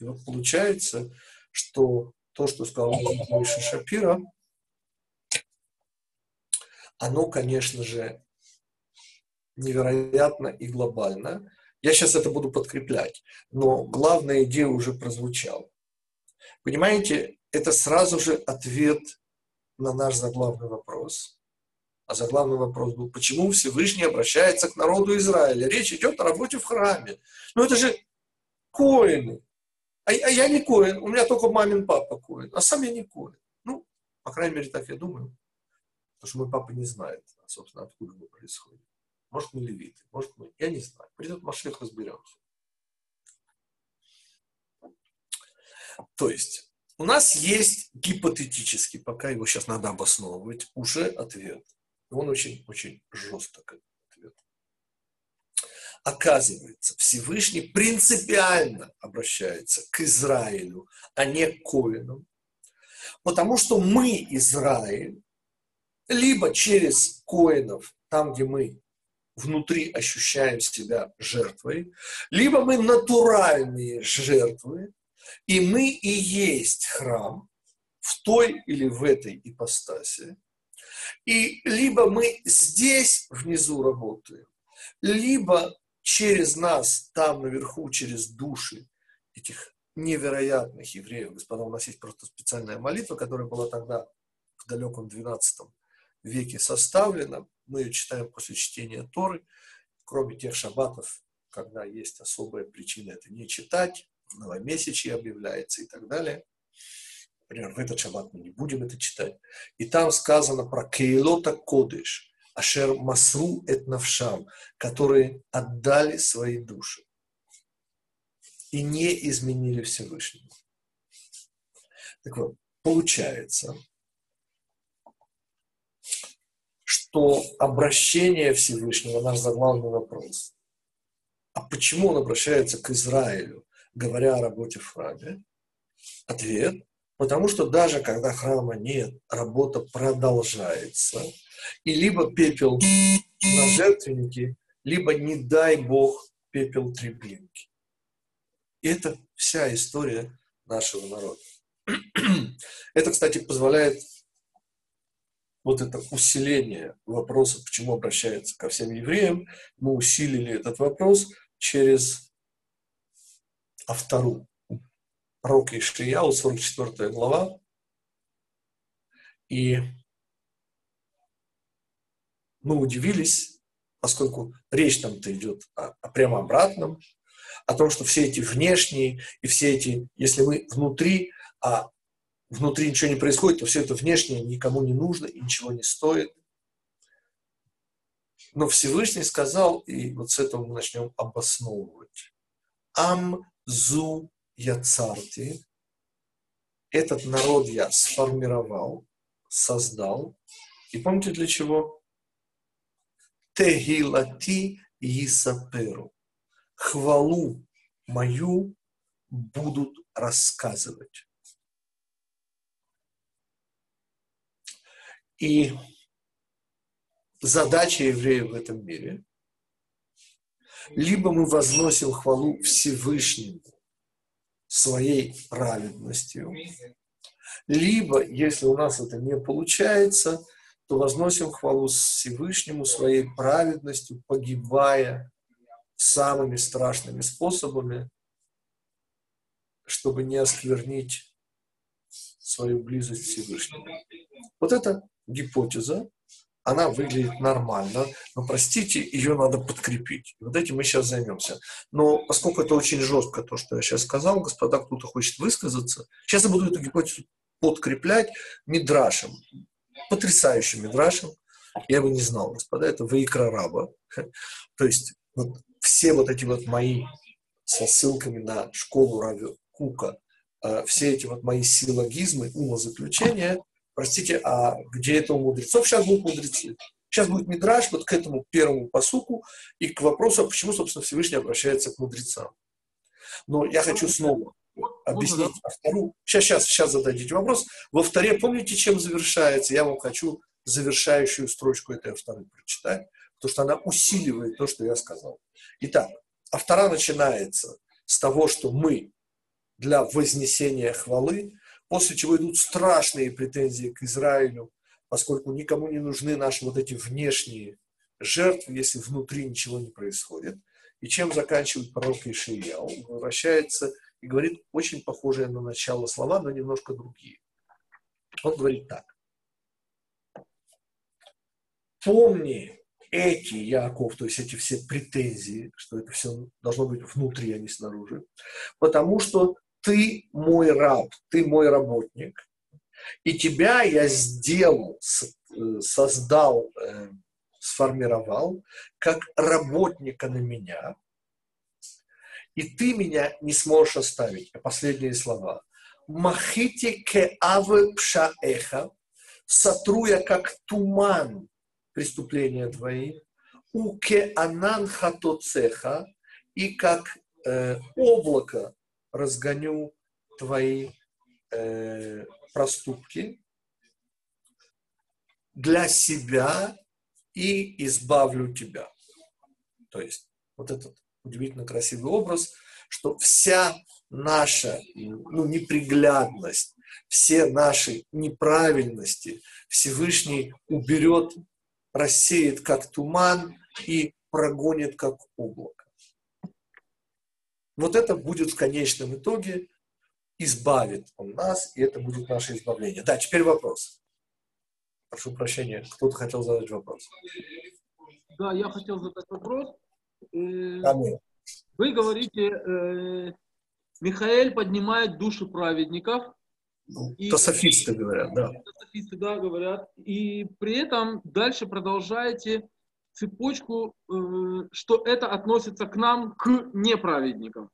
И вот получается, что то, что сказал Миша Шапира, оно, конечно же, невероятно и глобально. Я сейчас это буду подкреплять, но главная идея уже прозвучала. Понимаете, это сразу же ответ на наш заглавный вопрос. А заглавный вопрос был, почему Всевышний обращается к народу Израиля? Речь идет о работе в храме. Ну это же коины. А, а я не коин, у меня только мамин папа коин, а сам я не коин. Ну, по крайней мере, так я думаю. Потому что мой папа не знает, собственно, откуда мы происходим. Может, мы левиты, может, мы... Я не знаю. Придет Машех, разберемся. То есть, у нас есть гипотетически, пока его сейчас надо обосновывать, уже ответ. Он очень-очень жесток, ответ. Оказывается, Всевышний принципиально обращается к Израилю, а не к Коинам, потому что мы, Израиль, либо через Коинов, там, где мы внутри ощущаем себя жертвой, либо мы натуральные жертвы, и мы и есть храм в той или в этой ипостаси. И либо мы здесь внизу работаем, либо через нас, там наверху, через души этих невероятных евреев. Господа, у нас есть просто специальная молитва, которая была тогда в далеком 12 веке составлена. Мы ее читаем после чтения Торы. Кроме тех шаббатов, когда есть особая причина это не читать, новомесячье объявляется и так далее. Например, в этот шаббат мы не будем это читать. И там сказано про Кейлота Кодыш, Ашер Масру Эт Навшам, которые отдали свои души и не изменили Всевышнему. Так вот, получается, что обращение Всевышнего наш заглавный вопрос. А почему он обращается к Израилю, говоря о работе в храме? Ответ – потому что даже когда храма нет, работа продолжается. И либо пепел на жертвеннике, либо, не дай Бог, пепел треблинки. И это вся история нашего народа. Это, кстати, позволяет вот это усиление вопроса, почему обращается ко всем евреям, мы усилили этот вопрос через автору пророка Ишияу, 44 глава. И мы удивились, поскольку речь там-то идет о, о прямо обратном, о том, что все эти внешние и все эти, если мы внутри, а внутри ничего не происходит, то все это внешнее никому не нужно и ничего не стоит. Но Всевышний сказал, и вот с этого мы начнем обосновывать. Ам зу яцарти. Этот народ я сформировал, создал. И помните для чего? Тегилати Исаперу. Хвалу мою будут рассказывать. И задача евреев в этом мире либо мы возносим хвалу Всевышнему своей праведностью, либо, если у нас это не получается, то возносим хвалу Всевышнему своей праведностью, погибая самыми страшными способами, чтобы не осквернить свою близость к Всевышнему. Вот это гипотеза, она выглядит нормально, но, простите, ее надо подкрепить. Вот этим мы сейчас займемся. Но поскольку это очень жестко, то, что я сейчас сказал, господа, кто-то хочет высказаться, сейчас я буду эту гипотезу подкреплять мидрашем, потрясающим мидрашем. Я бы не знал, господа, это Ваикра Раба. То есть вот все вот эти вот мои со ссылками на школу Рави Кука, э, все эти вот мои силлогизмы, умозаключения, Простите, а где это у мудрецов? Сейчас будут мудрецы. Сейчас будет мидраж вот к этому первому посуку и к вопросу, почему, собственно, Всевышний обращается к мудрецам. Но я хочу снова объяснить а вторую. Сейчас, сейчас, сейчас зададите вопрос. Во вторе, помните, чем завершается? Я вам хочу завершающую строчку этой второй прочитать, потому что она усиливает то, что я сказал. Итак, а вторая начинается с того, что мы для вознесения хвалы после чего идут страшные претензии к Израилю, поскольку никому не нужны наши вот эти внешние жертвы, если внутри ничего не происходит. И чем заканчивает пророк Ишия? Он возвращается и говорит очень похожие на начало слова, но немножко другие. Он говорит так. Помни эти, Яков, то есть эти все претензии, что это все должно быть внутри, а не снаружи, потому что ты мой раб, ты мой работник, и тебя я сделал, э, создал, э, сформировал как работника на меня, и ты меня не сможешь оставить. Последние слова. Махити ке авы пшаэха, сотру я как туман преступления твои, уке анан хатоцеха, и как э, облако разгоню твои э, проступки для себя и избавлю тебя. То есть вот этот удивительно красивый образ, что вся наша ну, неприглядность, все наши неправильности Всевышний уберет, рассеет как туман и прогонит как облако. Вот это будет в конечном итоге избавит он нас, и это будет наше избавление. Да, теперь вопрос. Прошу прощения, кто-то хотел задать вопрос. Да, я хотел задать вопрос. Э, Аминь. Вы говорите, э, Михаил поднимает души праведников, Ну, И- То софисты говорят, да. софисты, да, говорят, и при этом дальше продолжаете цепочку, э, что это относится к нам, к неправедникам.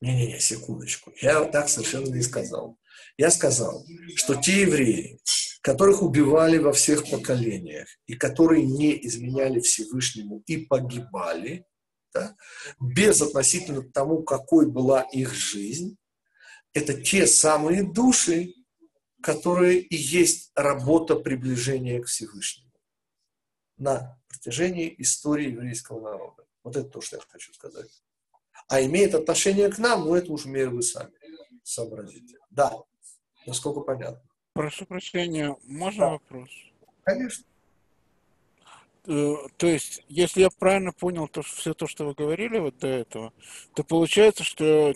Не-не-не, секундочку. Я так совершенно не сказал. Я сказал, что те евреи, которых убивали во всех поколениях, и которые не изменяли Всевышнему и погибали, да, без относительно тому, какой была их жизнь, это те самые души, которые и есть работа приближения к Всевышнему на протяжении истории еврейского народа. Вот это то, что я хочу сказать. А имеет отношение к нам, ну это уж меры вы сами сообразите. Да, насколько понятно. Прошу прощения, можно Да. вопрос? Конечно. Э, То есть, если я правильно понял то, что, все то, что вы говорили вот до этого, то получается, что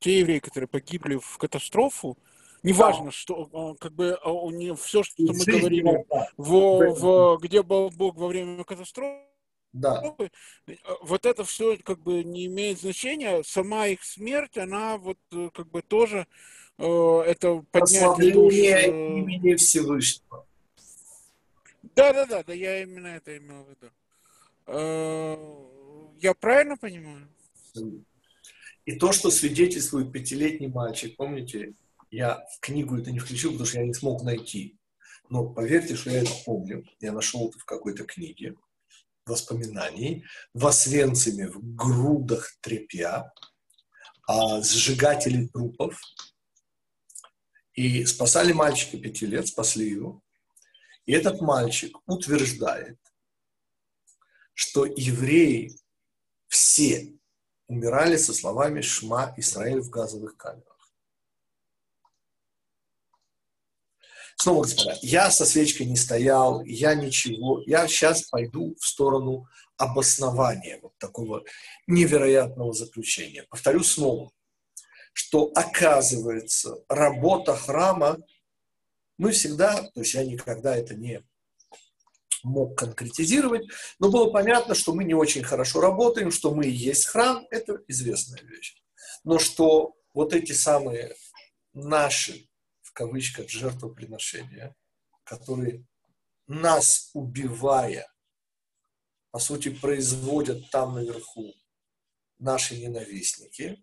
те евреи, которые погибли в катастрофу, неважно, что э, как бы э, у них все, что мы Жизнь, говорили, да, в, в- где был Бог во время катастрофы, Да, э, вот это все как бы не имеет значения. Сама их смерть, она вот как бы тоже э, это поднятие душ. прославление э, имени Всевышнего. Да, да, да, да, я именно это имел в виду. Э, Я правильно понимаю? И то, что свидетельствует пятилетний мальчик, помните, я в книгу это не включил, потому что я не смог найти. Но поверьте, что я это помню. Я нашел это в какой-то книге воспоминаний. В Освенциме, в грудах тряпья, а, сжигатели трупов. И спасали мальчика пяти лет, спасли его. И этот мальчик утверждает, что евреи все умирали со словами «Шма Израиль» в газовых камерах. Снова, господа, я со свечкой не стоял, я ничего. Я сейчас пойду в сторону обоснования вот такого невероятного заключения. Повторю снова, что оказывается работа храма, мы всегда, то есть я никогда это не мог конкретизировать, но было понятно, что мы не очень хорошо работаем, что мы и есть храм, это известная вещь. Но что вот эти самые наши, в кавычках, жертвоприношения, которые нас убивая, по сути, производят там наверху наши ненавистники,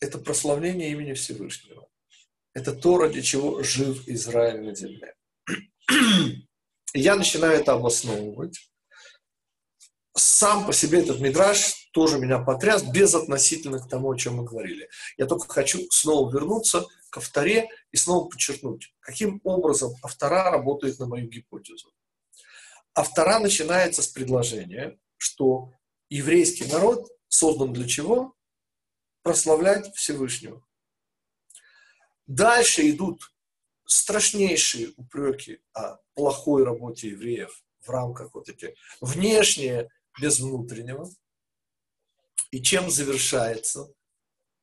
это прославление имени Всевышнего. Это то, ради чего жив Израиль на земле. И я начинаю это обосновывать. Сам по себе этот мидраж тоже меня потряс, без относительно к тому, о чем мы говорили. Я только хочу снова вернуться к авторе и снова подчеркнуть, каким образом автора работает на мою гипотезу. Автора начинается с предложения, что еврейский народ создан для чего? Прославлять Всевышнего. Дальше идут страшнейшие упреки о плохой работе евреев в рамках вот этих внешнее без внутреннего. И чем завершается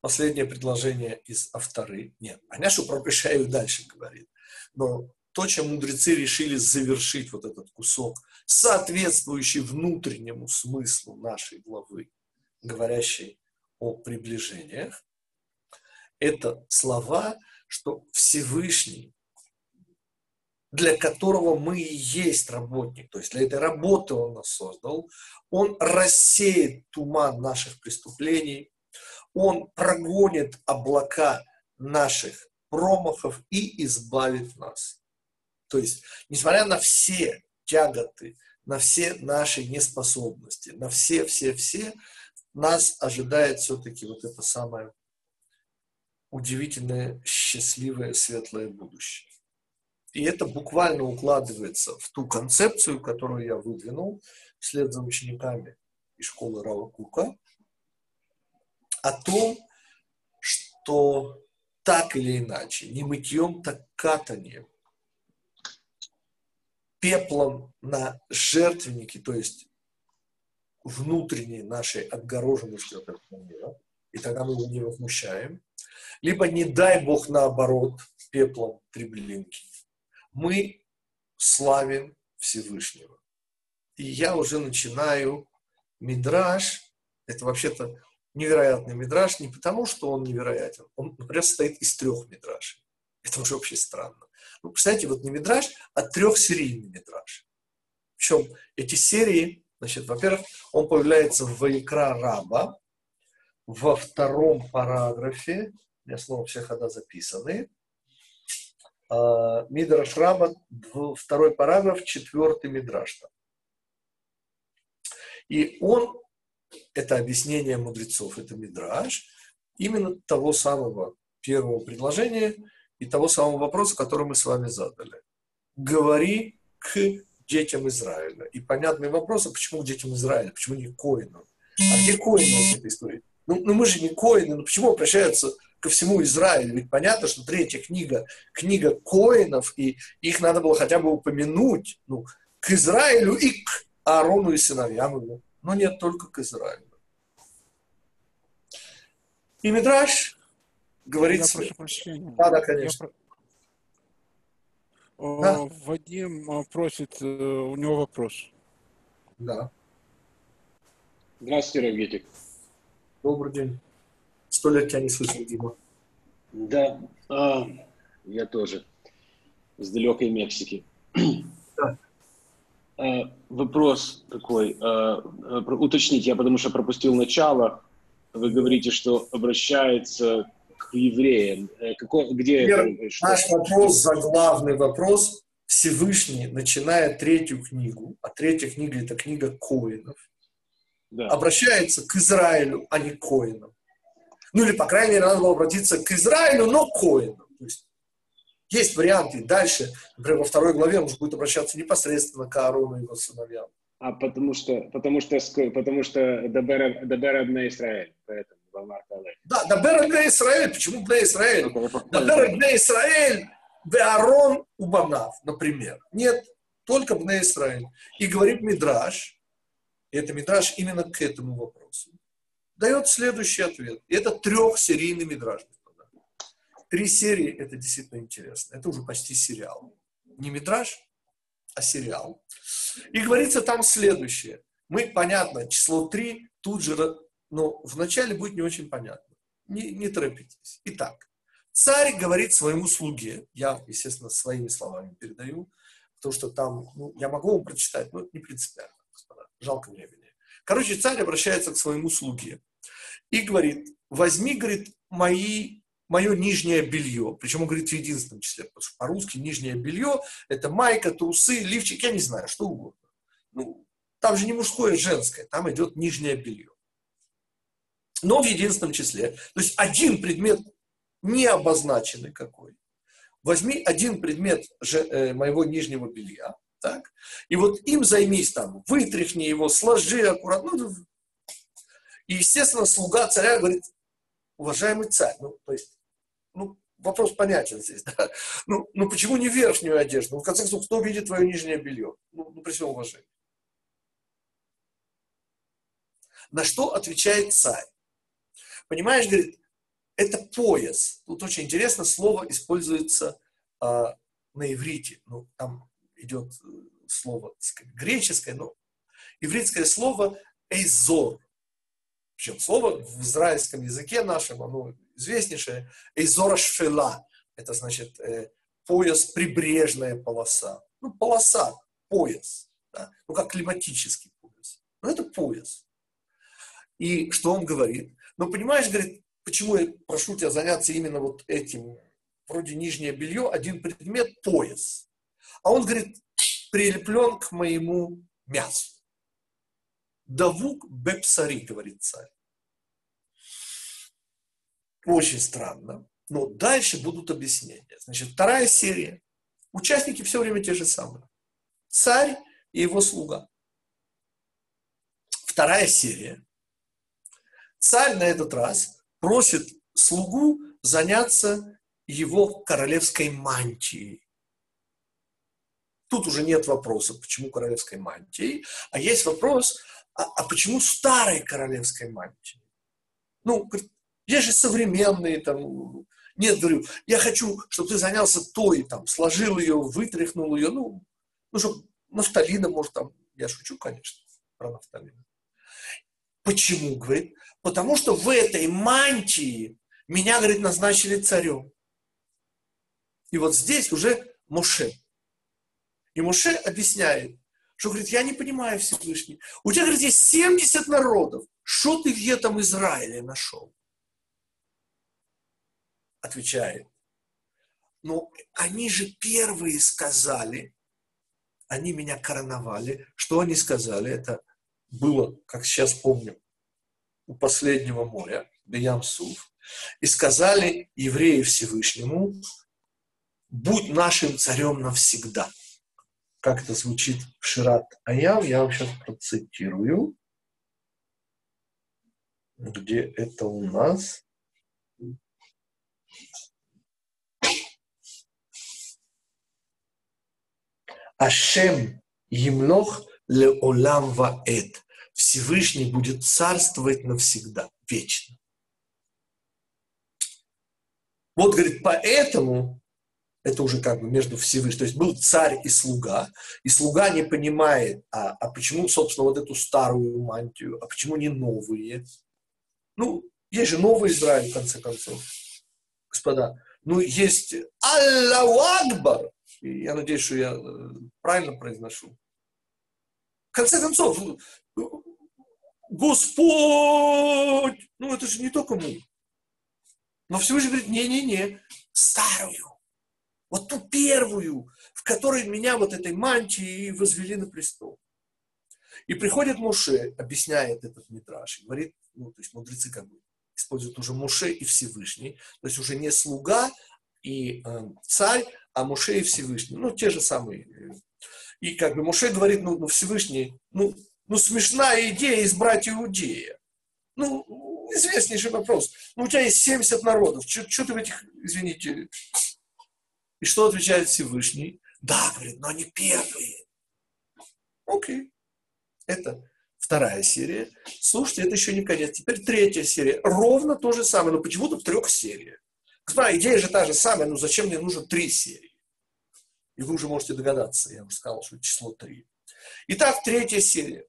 последнее предложение из авторы? Нет, понятно, что про Пешаю дальше говорит. Но то, чем мудрецы решили завершить вот этот кусок, соответствующий внутреннему смыслу нашей главы, говорящей о приближениях, это слова, что Всевышний, для которого мы и есть работник, то есть для этой работы Он нас создал, Он рассеет туман наших преступлений, Он прогонит облака наших промахов и избавит нас. То есть, несмотря на все тяготы, на все наши неспособности, на все-все-все, нас ожидает все-таки вот это самое удивительное, счастливое, светлое будущее. И это буквально укладывается в ту концепцию, которую я выдвинул вслед за учениками из школы Рава Кука, о том, что так или иначе, не мытьем, так катанием, пеплом на жертвенники, то есть внутренней нашей отгороженности от этого мира, и тогда мы его не возмущаем. Либо, не дай Бог, наоборот, пеплом треблинки. Мы славим Всевышнего. И я уже начинаю мидраж, это вообще-то невероятный мидраж, не потому, что он невероятен, он, например, состоит из трех мидрашей. Это уже вообще странно. Ну, представьте, вот не мидраж, а трехсерийный мидраж. Причем эти серии, значит, во-первых, он появляется в Вайкра Раба, во втором параграфе, у меня снова все хода записаны, а, Мидраш Раба, второй параграф, четвертый Мидраш. И он, это объяснение мудрецов, это Мидраш, именно того самого первого предложения и того самого вопроса, который мы с вами задали. Говори к детям Израиля. И понятный вопрос, а почему к детям Израиля, почему не к коинам? А где коины в этой истории? Ну, ну мы же не коины, ну почему обращаются ко всему Израилю? Ведь понятно, что третья книга, книга коинов, и их надо было хотя бы упомянуть, ну, к Израилю и к Аарону и сыновьям его. Но нет, только к Израилю. И Мидраш говорит... Я прошу прощения. Да, да, конечно. Про... Да. Вадим просит, э, у него вопрос. Да. Здравствуйте, Равгетик. Добрый день. Сто лет тебя не слышал, Дима. Да, а, я тоже. С далекой Мексики. А, вопрос такой, а, уточнить, я потому что пропустил начало. Вы говорите, что обращается к евреям. Э, какой, где Первый, это? Что? Наш вопрос, заглавный вопрос. Всевышний, начиная третью книгу, а третья книга – это книга Коинов, Да. обращается к Израилю, а не Коинам. Ну или, по крайней мере, надо было обратиться к Израилю, но Коинам. То есть, есть варианты. Дальше, например, во второй главе он уже будет обращаться непосредственно к Аарону и его сыновьям. А потому что, потому что, потому что Дабер Дабер на Израиль, поэтому Бамар. Да, Дабер Бне Израиль. Почему Бне Израиль? Дабер Бне Израиль, Аарон Убанав, например. Нет, только Бне Израиль. И говорит Мидраш, и это Мидраш именно к этому вопросу, дает следующий ответ. И это трехсерийный Мидраш. Три серии – это действительно интересно. Это уже почти сериал. Не Мидраш, а сериал. И говорится там следующее. Мы, понятно, число три тут же, но вначале будет не очень понятно. Не, не торопитесь. Итак, царь говорит своему слуге, я, естественно, своими словами передаю, потому что там, ну, я могу вам прочитать, но не принципиально, господа, жалко времени. Короче, царь обращается к своему слуге и говорит, возьми, говорит, мои, мое нижнее белье, причем он говорит в единственном числе, по-русски нижнее белье – это майка, трусы, лифчик, я не знаю, что угодно. Ну, там же не мужское, женское, там идет нижнее белье. Но в единственном числе. То есть один предмет не обозначенный какой. Возьми один предмет же, э, моего нижнего белья, так, и вот им займись там, вытряхни его, сложи аккуратно. Ну, и, естественно, слуга царя говорит, уважаемый царь, ну, то есть, ну, вопрос понятен здесь, да? Ну, ну почему не верхнюю одежду? Ну, в конце концов, кто видит твое нижнее белье? Ну, ну при всем уважении. На что отвечает царь? Понимаешь, говорит, это пояс. Тут очень интересно, слово используется а, на иврите. Ну, там идет э, слово сказать, греческое, но ивритское слово эйзор. Причем слово в израильском языке нашем, оно известнейшее, эйзора шфела. Это значит э, пояс, прибрежная полоса. Ну, полоса, пояс. Да? Ну, как климатический пояс. Ну, это пояс. И что он говорит? Ну, понимаешь, говорит, почему я прошу тебя заняться именно вот этим, вроде нижнее белье, один предмет – пояс. А он говорит, прилеплен к моему мясу. Давук бепсари, говорит царь. Очень странно. Но дальше будут объяснения. Значит, вторая серия. Участники все время те же самые. Царь и его слуга. Вторая серия. Царь на этот раз просит слугу заняться его королевской мантией. Тут уже нет вопроса, почему королевской мантией, а есть вопрос, а, а почему старой королевской мантией? Ну, Есть же современные там. Нет, говорю, я хочу, чтобы ты занялся той, там, сложил ее, вытряхнул ее, ну, ну, чтобы нафталина, может, там, я шучу, конечно, про нафталин. Почему, говорит? Потому что в этой мантии меня, говорит, назначили царем. И вот здесь уже Моше. И Моше объясняет, что говорит, я не понимаю Всевышний. У тебя, говорит, есть 70 народов. Что ты где там Израиле нашел? Отвечает, ну, они же первые сказали, они меня короновали. Что они сказали? Это было, как сейчас помню, у последнего моря, Биямсуф. И сказали евреи Всевышнему, будь нашим царем навсегда как это звучит в Шират Аям, я вам сейчас процитирую. Где это у нас? Ашем Емлох Леолам Ваэт. Всевышний будет царствовать навсегда, вечно. Вот, говорит, поэтому это уже как бы между Всевышним. То есть был царь и слуга, и слуга не понимает, а, а почему, собственно, вот эту старую мантию, а почему не новые? Ну, есть же новый Израиль, в конце концов. Господа, ну, есть Аллаху Акбар. Я надеюсь, что я э, правильно произношу. В конце концов, Господь, ну это же не только мы. Но Всевышний говорит, не-не-не, старую вот ту первую, в которой меня вот этой мантии возвели на престол. И приходит Муше, объясняет этот метраж, говорит, ну, то есть мудрецы как бы используют уже Муше и Всевышний, то есть уже не слуга и э, царь, а Муше и Всевышний, ну, те же самые. И как бы Муше говорит, ну, ну Всевышний, ну, ну, смешная идея избрать Иудея. Ну, известнейший вопрос. Ну, у тебя есть 70 народов, что ты в этих, извините, и что отвечает Всевышний? Да, говорит, но они первые. Окей. Это вторая серия. Слушайте, это еще не конец. Теперь третья серия. Ровно то же самое, но почему-то в трех сериях. Господа, идея же та же самая, но зачем мне нужно три серии? И вы уже можете догадаться, я уже сказал, что число три. Итак, третья серия.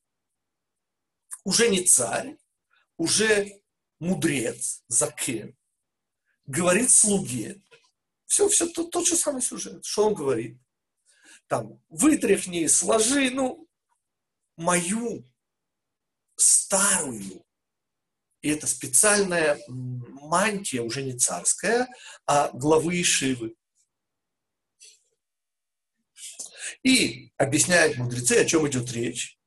Уже не царь, уже мудрец, закен, говорит слуге, все, все тот, тот же самый сюжет. Что он говорит? Там, вытряхни, сложи, ну, мою старую, и это специальная мантия, уже не царская, а главы Ишивы. И объясняют мудрецы, о чем идет речь.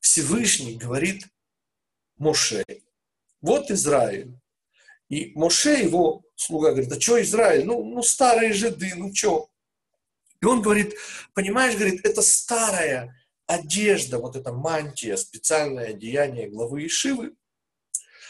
Всевышний говорит Моше, вот Израиль. И Моше его слуга говорит, а что Израиль? Ну, ну старые жиды, ну что? И он говорит, понимаешь, говорит, это старая одежда, вот эта мантия, специальное одеяние главы Ишивы.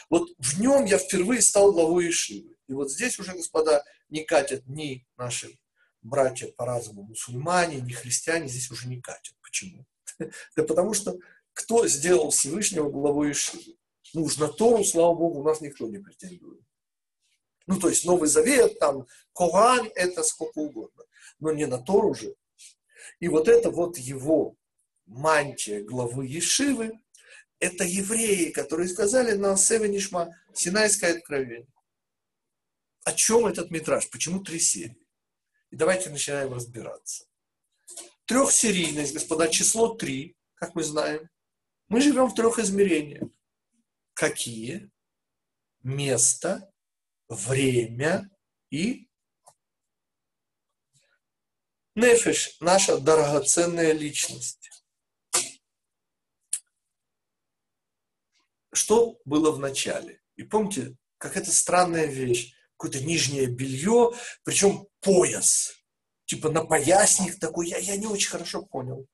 Вот в нем я впервые стал главой Ишивы. И вот здесь уже, господа, не катят ни наши братья по разуму мусульмане, ни христиане, здесь уже не катят. Почему? Да потому что кто сделал Всевышнего главой Ишивы? Ну уж на Тору, слава Богу, у нас никто не претендует. Ну, то есть Новый Завет, там, Коран, это сколько угодно. Но не на Тору же. И вот это вот его мантия главы Ешивы, это евреи, которые сказали на Севенишма Синайское откровение. О чем этот метраж? Почему три серии? И давайте начинаем разбираться. Трехсерийность, господа, число три, как мы знаем. Мы живем в трех измерениях. Какие? Место, время и нефиш, наша драгоценная личность. Что было в начале? И помните, как это странная вещь, какое-то нижнее белье, причем пояс, типа на поясник такой, я, я не очень хорошо понял.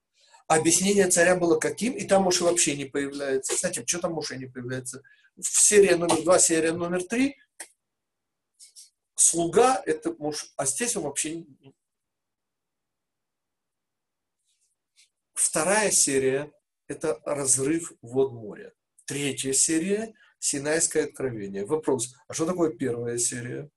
А объяснение царя было каким, и там уж вообще не появляется. Кстати, что там уж не появляется? В серии номер два, серия номер три слуга – это муж, а здесь он вообще не... Вторая серия – это разрыв вод моря. Третья серия Синайское откровение. Вопрос, а что такое первая серия?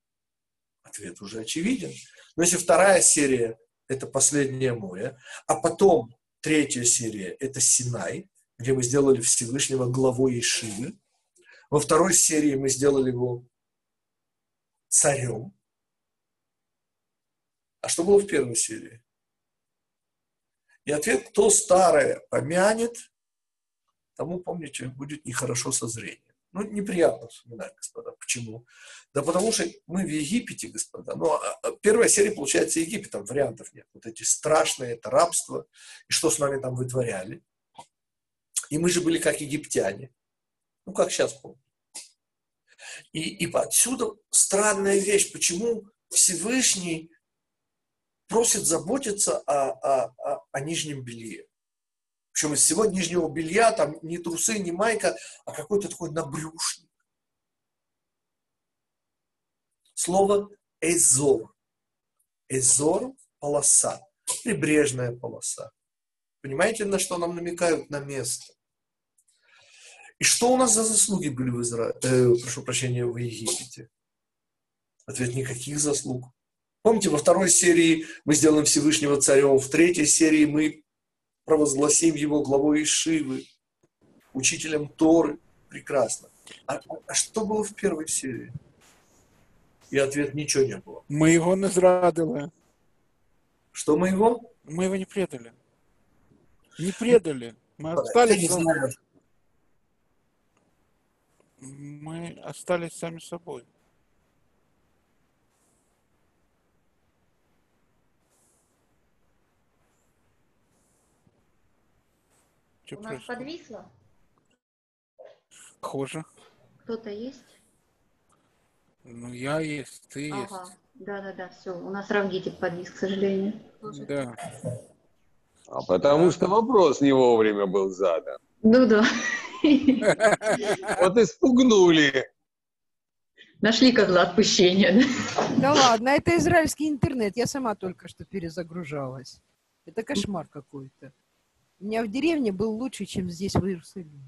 Ответ уже очевиден. Но если вторая серия – это последнее море, а потом третья серия – это Синай, где мы сделали Всевышнего главой Ишивы, во второй серии мы сделали его царем. А что было в первой серии? И ответ, кто старое помянет, тому, помните, будет нехорошо со зрением. Ну, неприятно вспоминать, господа. Почему? Да потому что мы в Египете, господа. Ну, а, а первая серия, получается, Египет, там вариантов нет. Вот эти страшные, это рабство, и что с нами там вытворяли. И мы же были как египтяне. Ну, как сейчас помню. И, и отсюда странная вещь, почему Всевышний просит заботиться о, о, о, о нижнем белье. Причем из всего нижнего белья там не трусы, не майка, а какой-то такой набрюшник. Слово эзор. Эзор – полоса, прибрежная полоса. Понимаете, на что нам намекают? На место. И что у нас за заслуги были в Изра... э, прошу прощения, в Египте? Ответ – никаких заслуг. Помните, во второй серии мы сделаем Всевышнего царем, в третьей серии мы провозгласим его главой Ишивы, учителем Торы. Прекрасно. А, а что было в первой серии? И ответ – ничего не было. Мы его не зрадили. Что мы его? Мы его не предали. Не предали. Мы остались... Я не знаю. Мы остались сами собой. Что У нас происходит? подвисло? Похоже. Кто-то есть? Ну, я есть, ты Ага. есть. Да-да-да, все. У нас Равгитик подвис, к сожалению. Да. А потому что вопрос не вовремя был задан. Ну да. Вот испугнули. Нашли козла отпущения. Да ладно, это израильский интернет. Я сама только что перезагружалась. Это кошмар какой-то. У меня в деревне был лучше, чем здесь, в Иерусалиме.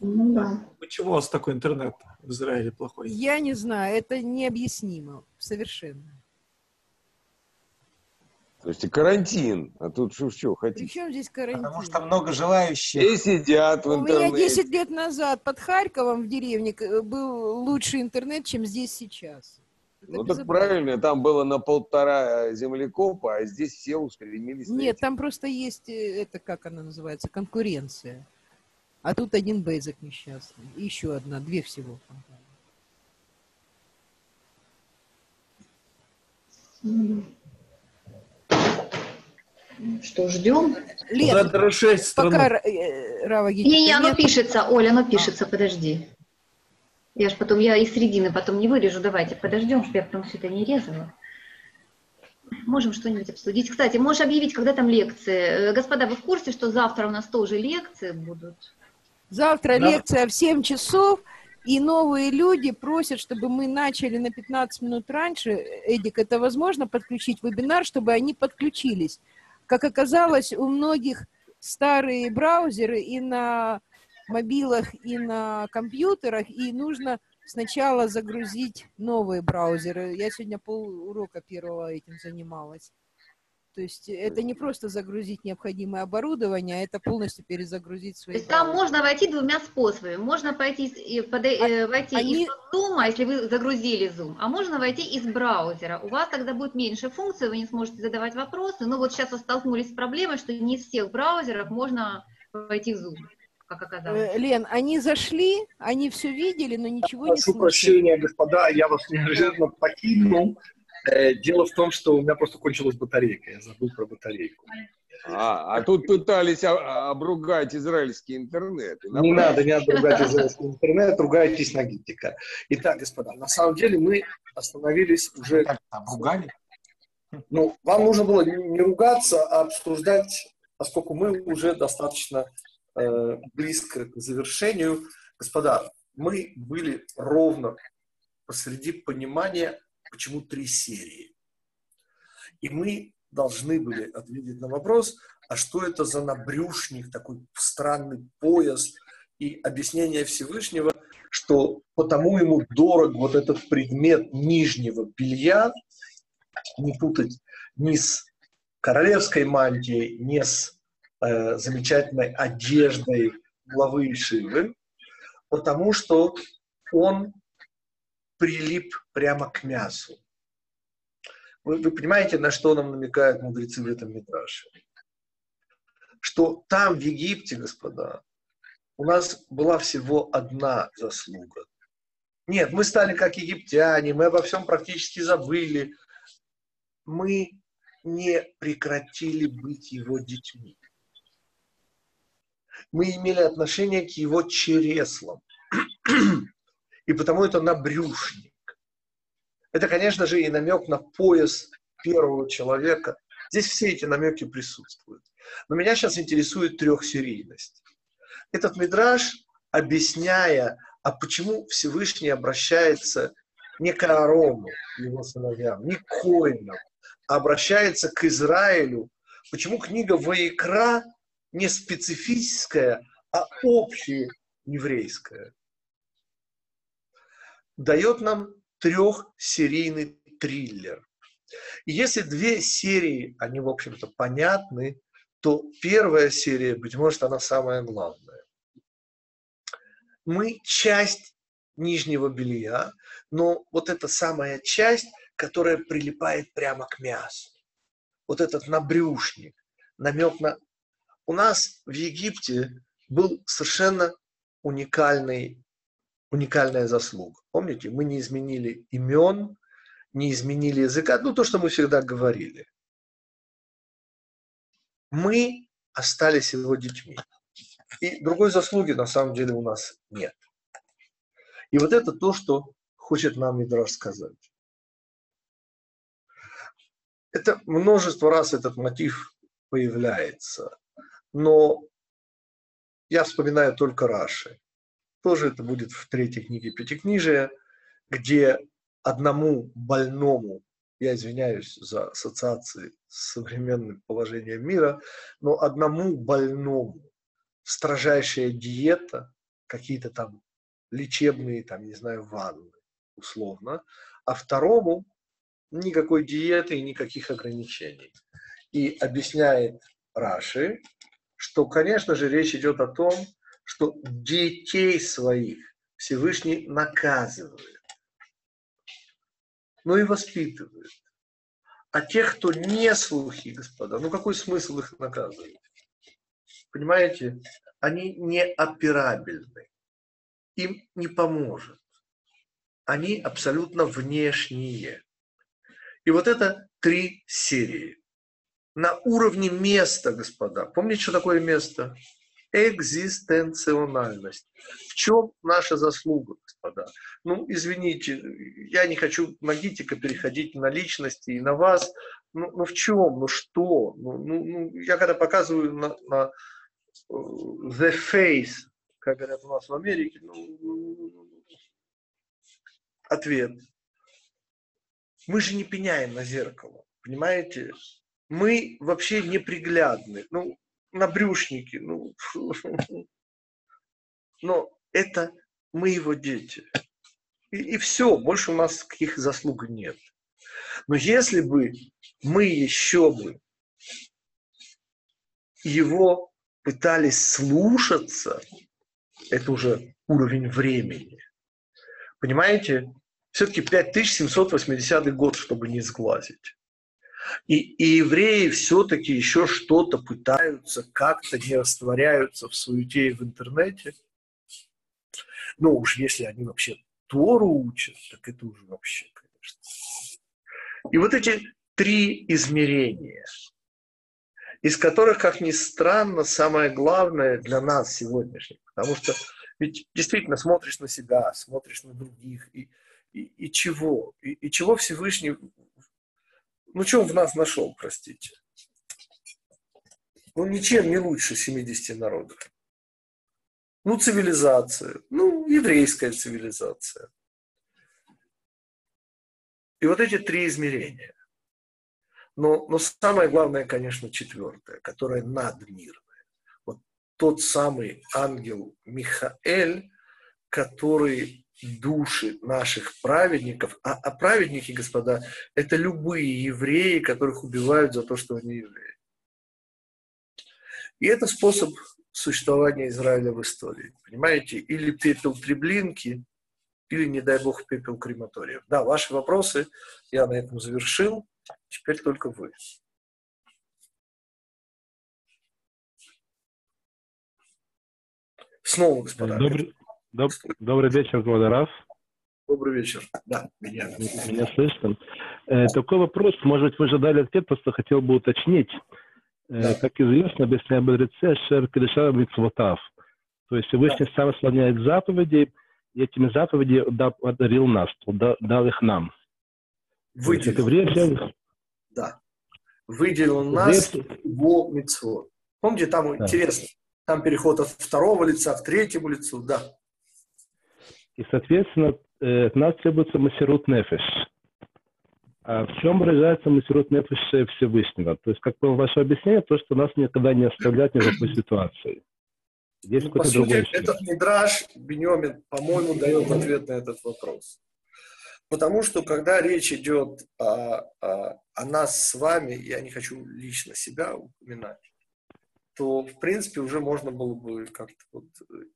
Ну да. Почему у вас такой интернет в Израиле плохой? Я не знаю, это необъяснимо совершенно. То есть и карантин. А тут что, что хотите? чем здесь карантин? Потому что много желающих. Все сидят в У меня интернете. 10 лет назад под Харьковом в деревне был лучший интернет, чем здесь сейчас. Это Ну так правильно, там было на полтора землекопа, а здесь все устремились. Нет, эти. там просто есть, э, это как она называется, конкуренция. А тут один бейзик несчастный. И еще одна, две всего. Что, ждем? Лен, Надо расширять страну. пока э, Рава Гитика Не-не, оно пишется, Оля, оно пишется, подожди. Я ж потом, я из середины потом не вырежу, давайте подождем, чтобы я потом все это не резала. Можем что-нибудь обсудить. Кстати, можешь объявить, когда там лекции. Э, Господа, вы в курсе, что завтра у нас тоже лекции будут? Завтра Да. лекция в 7 часов, и новые люди просят, чтобы мы начали на 15 минут раньше. Эдик, это возможно подключить вебинар, чтобы они подключились? Как оказалось, у многих старые браузеры и на мобилах, и на компьютерах, и нужно сначала загрузить новые браузеры. Я сегодня полурока первого этим занималась. То есть это не просто загрузить необходимое оборудование, а это полностью перезагрузить То свои есть там можно войти двумя способами. Можно пойти, подо- э, войти они- из Zoom, если вы загрузили Zoom, а можно войти из браузера. У вас тогда будет меньше функций, вы не сможете задавать вопросы. Но вот сейчас вы столкнулись с проблемой, что не из всех браузеров можно войти в Zoom, как оказалось. Э, Лен, они зашли, они все видели, но ничего не Прошу слышали. прощения, господа, я вас неожиданно покинул. Э, Дело в том, что у меня просто кончилась батарейка, я забыл про батарейку. А, а тут пытались обругать израильский интернет. Не надо, не надо ругать израильский интернет, ругайтесь на гитика. Итак, господа, на самом деле мы остановились уже... Обругали? Ну, вам нужно было не не ругаться, а обсуждать, поскольку мы уже достаточно э, близко к завершению. Господа, мы были ровно посреди понимания, почему три серии. И мы должны были ответить на вопрос, а что это за набрюшник, такой странный пояс и объяснение Всевышнего, что потому ему дорог вот этот предмет нижнего белья, не путать ни с королевской мантией, ни с э, замечательной одеждой главы Шивы, потому что он прилип прямо к мясу. Вы, вы понимаете, на что нам намекают мудрецы в этом Мидраше? Что там, в Египте, господа, у нас была всего одна заслуга. Нет, мы стали как египтяне, мы обо всем практически забыли. Мы не прекратили быть его детьми. Мы имели отношение к его череслам. И потому это набрюшник. Это, конечно же, и намек на пояс первого человека. Здесь все эти намеки присутствуют. Но меня сейчас интересует трехсерийность. Этот мидраж, объясняя, а почему Всевышний обращается не к Аарону, его сыновьям, не к Коинам, а обращается к Израилю, почему книга Ваикра не специфическая, а общая еврейская, дает нам трехсерийный триллер. И если две серии, они, в общем-то, понятны, то первая серия, быть может, она самая главная. Мы часть нижнего белья, но вот эта самая часть, которая прилипает прямо к мясу. Вот этот набрюшник, намек на... У нас в Египте был совершенно уникальный, уникальная заслуга. Помните, мы не изменили имен, не изменили языка, ну то, что мы всегда говорили мы остались его детьми. И другой заслуги на самом деле у нас нет. И вот это то, что хочет нам Мидраш сказать. Это множество раз этот мотив появляется. Но я вспоминаю только Раши. Тоже это будет в третьей книге Пятикнижия, где одному больному я извиняюсь за ассоциации с современным положением мира, но одному больному строжайшая диета, какие-то там лечебные, там, не знаю, ванны, условно, а второму никакой диеты и никаких ограничений. И объясняет Раши, что, конечно же, речь идет о том, что детей своих Всевышний наказывает но и воспитывает. А тех, кто не слухи, господа, ну какой смысл их наказывать? Понимаете, они не операбельны. Им не поможет. Они абсолютно внешние. И вот это три серии. На уровне места, господа. Помните, что такое место? экзистенциональность. В чем наша заслуга, господа? Ну, извините, я не хочу на гитика переходить на личности и на вас. Ну, ну в чем? Ну что? Ну, ну, ну, я когда показываю на, на э, the face, как говорят у нас в Америке, ну, ну, ну, ну ответ. Мы же не пеняем на зеркало, понимаете? Мы вообще неприглядны. Ну, набрюшники. Ну, но это мы его дети. И, и все, больше у нас каких заслуг нет. Но если бы мы еще бы его пытались слушаться, это уже уровень времени. Понимаете? Все-таки 5780 год, чтобы не сглазить. И, и евреи все-таки еще что-то пытаются, как-то не растворяются в суете и в интернете. Ну уж если они вообще Тору учат, так это уже вообще, конечно. И вот эти три измерения, из которых, как ни странно, самое главное для нас сегодняшних, потому что ведь действительно смотришь на себя, смотришь на других, и, и, и чего? И, и чего Всевышний ну, он в нас нашел, простите? Ну, ничем не лучше 70 народов. Ну, цивилизация. Ну, еврейская цивилизация. И вот эти три измерения. Но, но самое главное, конечно, четвертое, которое надмирное. Вот тот самый ангел Михаэль, который души наших праведников, а, а праведники, господа, это любые евреи, которых убивают за то, что они евреи. И это способ существования Израиля в истории. Понимаете? Или пепел Треблинки, или, не дай бог, пепел крематориев. Да, ваши вопросы я на этом завершил. Теперь только вы. Снова, господа. Добрый, доб- добрый вечер, Владарас. Добрый вечер. Да, меня. Меня слышно? Э, такой вопрос, может быть, вы же дали ответ, просто хотел бы уточнить. Э, Да. Как известно, объясняя мудрецы, Шер Кедеша Митцвотав. То есть Всевышний сам исполняет заповеди, и этими заповеди да- одарил нас, да- дал их нам. Есть Это Выделил. евреи, Да. Выделил нас его митцвот. Помните, там Да. интересно, там переход от второго лица к третьему лицу, да. И, соответственно, э, от нас требуется масирут нефеш. А в чем выражается масирут нефеш Всевышнего? То есть, как было ваше объяснение, то, что нас никогда не оставляет ни в какой ситуации. Есть Ну, по сути, другой этот мидраж Бенемин, по-моему, дает ответ на этот вопрос. Потому что, когда речь идет о, о- о нас с вами, я не хочу лично себя упоминать, то, в принципе, уже можно было бы как-то вот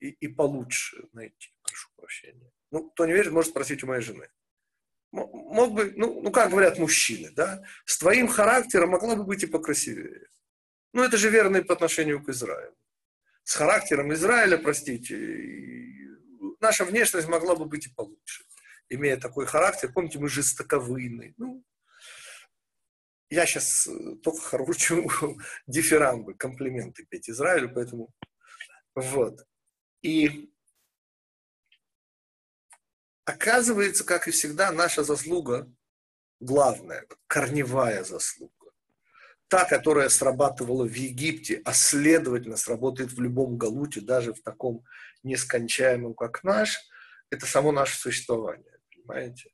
и, и получше найти, прошу прощения. Ну, кто не верит, может спросить у моей жены. Мог бы, ну, ну, как говорят мужчины, да, с твоим характером могла бы быть и покрасивее. Ну, это же верно и по отношению к Израилю с характером Израиля, простите, наша внешность могла бы быть и получше, имея такой характер. Помните, мы жестоковыйны. Ну, я сейчас только хочу дифирамбы, комплименты петь Израилю, поэтому вот. И оказывается, как и всегда, наша заслуга главная, корневая заслуга та, которая срабатывала в Египте, а следовательно сработает в любом галуте, даже в таком нескончаемом, как наш, это само наше существование, понимаете?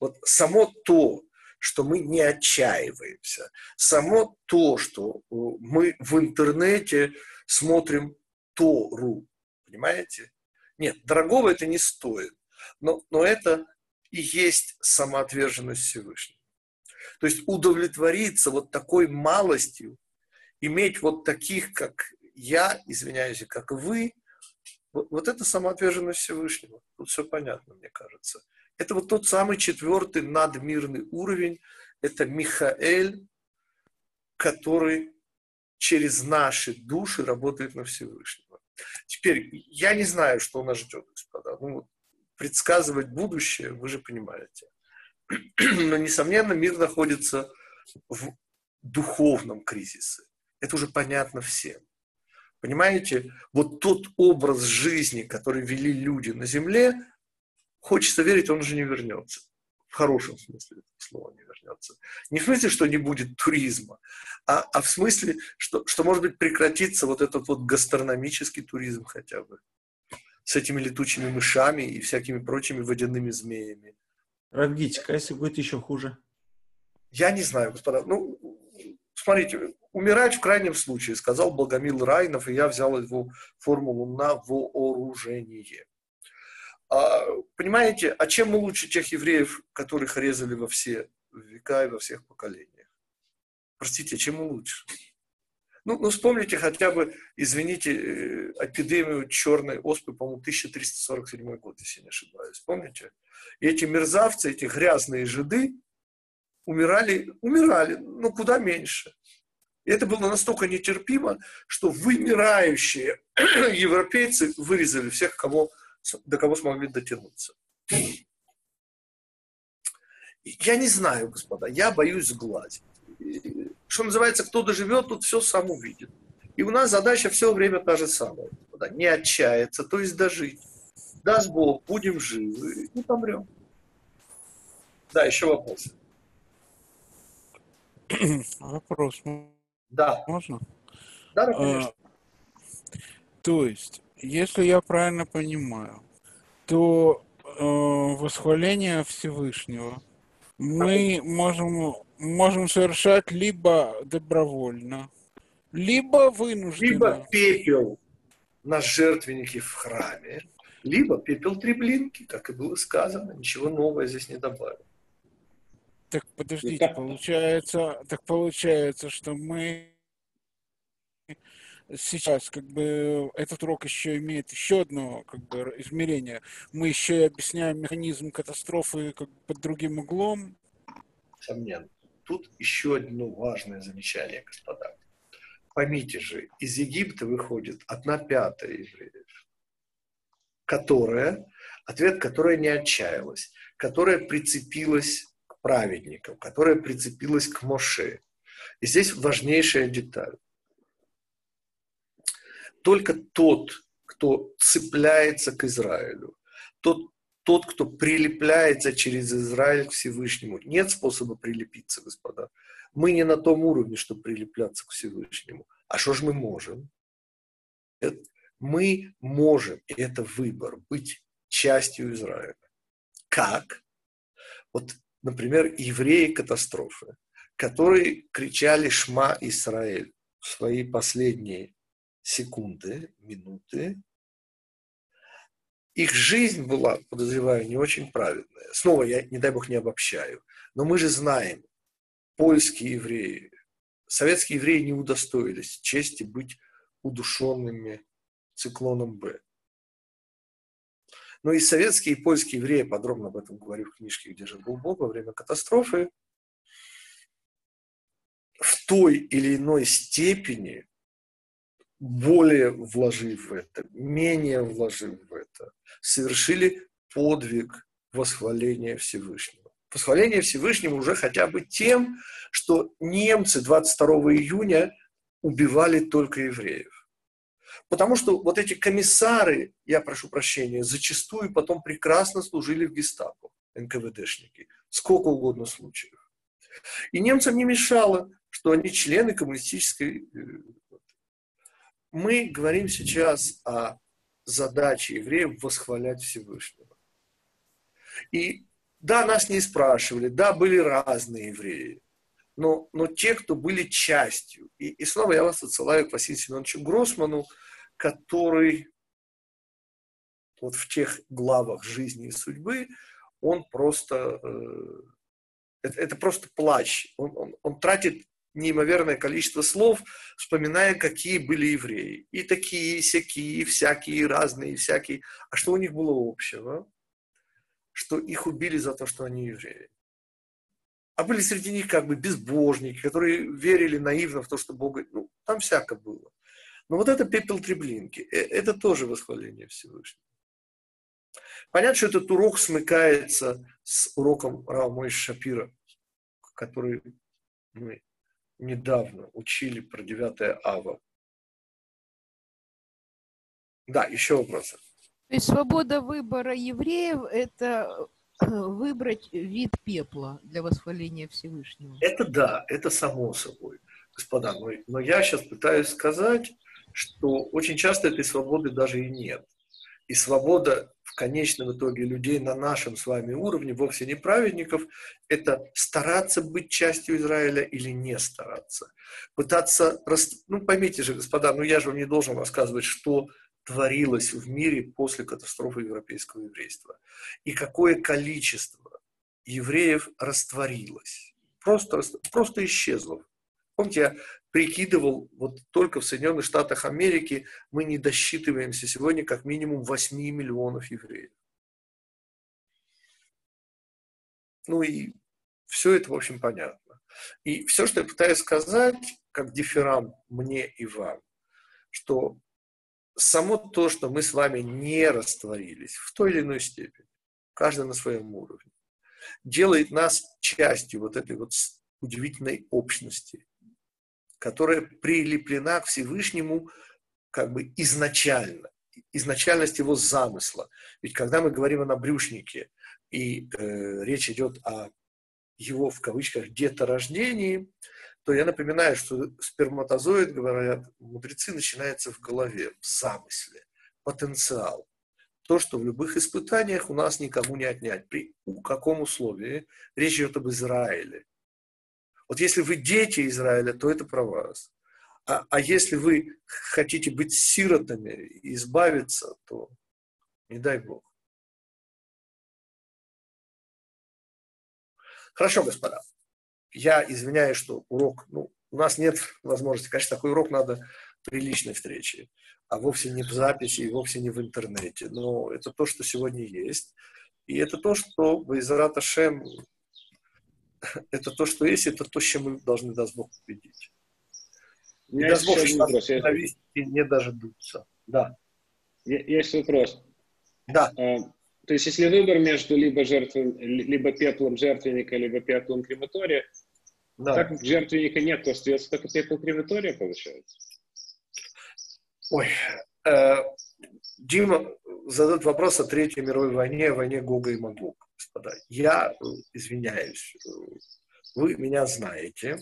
Вот само то, что мы не отчаиваемся, само то, что э, мы в интернете смотрим Тору, понимаете? Нет, дорогого это не стоит, но, но это и есть самоотверженность Всевышнего. То есть удовлетвориться вот такой малостью, иметь вот таких, как я, извиняюсь, как вы, вот, вот это самоотверженность Всевышнего. Тут все понятно, мне кажется. Это вот тот самый четвертый надмирный уровень, это Михаэль, который через наши души работает на Всевышнего. Теперь, я не знаю, что нас ждет, господа. Ну, предсказывать будущее, вы же понимаете. Но, несомненно, мир находится в духовном кризисе. Это уже понятно всем. Понимаете, вот тот образ жизни, который вели люди на Земле, хочется верить, он уже не вернется. В хорошем смысле этого слова не вернется. Не в смысле, что не будет туризма, а, а в смысле, что, что, может быть, прекратится вот этот вот гастрономический туризм хотя бы с этими летучими мышами и всякими прочими водяными змеями. Равгитик, а если будет еще хуже? Я не знаю, господа. Ну, смотрите, умирать в крайнем случае, сказал Благомил Райнов, и я взял его формулу на вооружение. А, понимаете, а чем мы лучше тех евреев, которых резали во все века и во всех поколениях? Простите, чем мы лучше? Ну, ну, вспомните хотя бы, извините, э, эпидемию черной оспы, по-моему, 1347 год, если не ошибаюсь. Помните? И эти мерзавцы, эти грязные жиды умирали, умирали, но куда меньше. И это было настолько нетерпимо, что вымирающие европейцы вырезали всех, кого, до кого смогли дотянуться. Я не знаю, господа, я боюсь сглазить. Что называется, кто доживет, тут все сам увидит. И у нас задача все время та же самая. господа. Не отчаяться, то есть дожить. Даст Бог, будем живы, не помрем. Да, еще вопросы. Вопрос. Да. Можно? Да, да, конечно. А, то есть, если я правильно понимаю, то э, восхваление Всевышнего мы можем, можем совершать либо добровольно, либо вынужденно. Либо пепел на жертвеннике в храме, либо пепел треблинки, как и было сказано, ничего нового здесь не добавил. Так подождите, получается, так получается, что мы сейчас как бы этот урок еще имеет еще одно как бы измерение. Мы еще и объясняем механизм катастрофы как бы под другим углом. Сомненно. Тут еще одно важное замечание, господа. Поймите же, из Египта выходит одна пятая евреев, которая, ответ которая не отчаялась, которая прицепилась к праведникам, которая прицепилась к Моше. И здесь важнейшая деталь только тот, кто цепляется к Израилю, тот, тот, кто прилепляется через Израиль к Всевышнему. Нет способа прилепиться, господа. Мы не на том уровне, чтобы прилепляться к Всевышнему. А что же мы можем? Мы можем, и это выбор, быть частью Израиля. Как? Вот, например, евреи катастрофы, которые кричали «Шма Израиль» в свои последние секунды, минуты. Их жизнь была, подозреваю, не очень праведная. Снова я, не дай бог, не обобщаю. Но мы же знаем, польские евреи, советские евреи не удостоились чести быть удушенными циклоном Б. Но и советские, и польские евреи, подробно об этом говорю в книжке «Где же был Бог» во время катастрофы, в той или иной степени более вложив в это, менее вложив в это, совершили подвиг восхваления Всевышнего. Восхваление Всевышнему уже хотя бы тем, что немцы 22 июня убивали только евреев. Потому что вот эти комиссары, я прошу прощения, зачастую потом прекрасно служили в гестапо, НКВДшники. Сколько угодно случаев. И немцам не мешало, что они члены коммунистической э, мы говорим сейчас о задаче евреев восхвалять Всевышнего. И да, нас не спрашивали, да, были разные евреи, но, но те, кто были частью. И, и снова я вас отсылаю к Василию Семеновичу Гроссману, который вот в тех главах жизни и судьбы, он просто, э, это, это просто плач. Он, он, он тратит неимоверное количество слов, вспоминая, какие были евреи. И такие, и всякие, и всякие, и разные, и всякие. А что у них было общего? Что их убили за то, что они евреи. А были среди них как бы безбожники, которые верили наивно в то, что Бог... Ну, там всяко было. Но вот это пепел треблинки. Э, это тоже восхваление Всевышнего. Понятно, что этот урок смыкается с уроком Рава Мойши Шапира, который мы недавно учили про 9 ава. Да, еще вопросы. То есть свобода выбора евреев – это э, выбрать вид пепла для восхваления Всевышнего. Это да, это само собой, господа. Но, но я сейчас пытаюсь сказать, что очень часто этой свободы даже и нет. И свобода конечном итоге людей на нашем с вами уровне, вовсе не праведников, это стараться быть частью Израиля или не стараться. Пытаться, ну поймите же, господа, ну я же вам не должен рассказывать, что творилось в мире после катастрофы европейского еврейства. И какое количество евреев растворилось, просто, просто исчезло. Помните, я прикидывал, вот только в Соединенных Штатах Америки мы не досчитываемся сегодня как минимум 8 миллионов евреев. Ну и все это, в общем, понятно. И все, что я пытаюсь сказать, как дифферам мне и вам, что само то, что мы с вами не растворились в той или иной степени, каждый на своем уровне, делает нас частью вот этой вот удивительной общности, которая прилеплена к Всевышнему как бы изначально, изначальность его замысла. Ведь когда мы говорим о набрюшнике, и э, речь идет о его, в кавычках, деторождении, то я напоминаю, что сперматозоид, говорят мудрецы, начинается в голове, в замысле, потенциал. То, что в любых испытаниях у нас никому не отнять. При каком условии? Речь идет об Израиле. Вот если вы дети Израиля, то это про вас. А, а если вы хотите быть сиротами и избавиться, то не дай Бог. Хорошо, господа. Я извиняюсь, что урок, ну, у нас нет возможности. Конечно, такой урок надо при личной встрече, а вовсе не в записи и вовсе не в интернете. Но это то, что сегодня есть. И это то, что в Израта Шем, это то, что есть, это то, с чем мы должны, даст Бог, победить. Есть еще один вопрос. Ненависти не дождутся. Да. Есть вопрос. Да. А, То есть, если выбор между либо жертвой, либо пеплом жертвенника, либо пеплом крематория, Да. так как жертвенника нет, то остается только пепел крематория, получается? Ой, э, Дима задает вопрос о Третьей мировой войне, о войне Гога и Магога, господа. Я э, извиняюсь, э, вы меня знаете,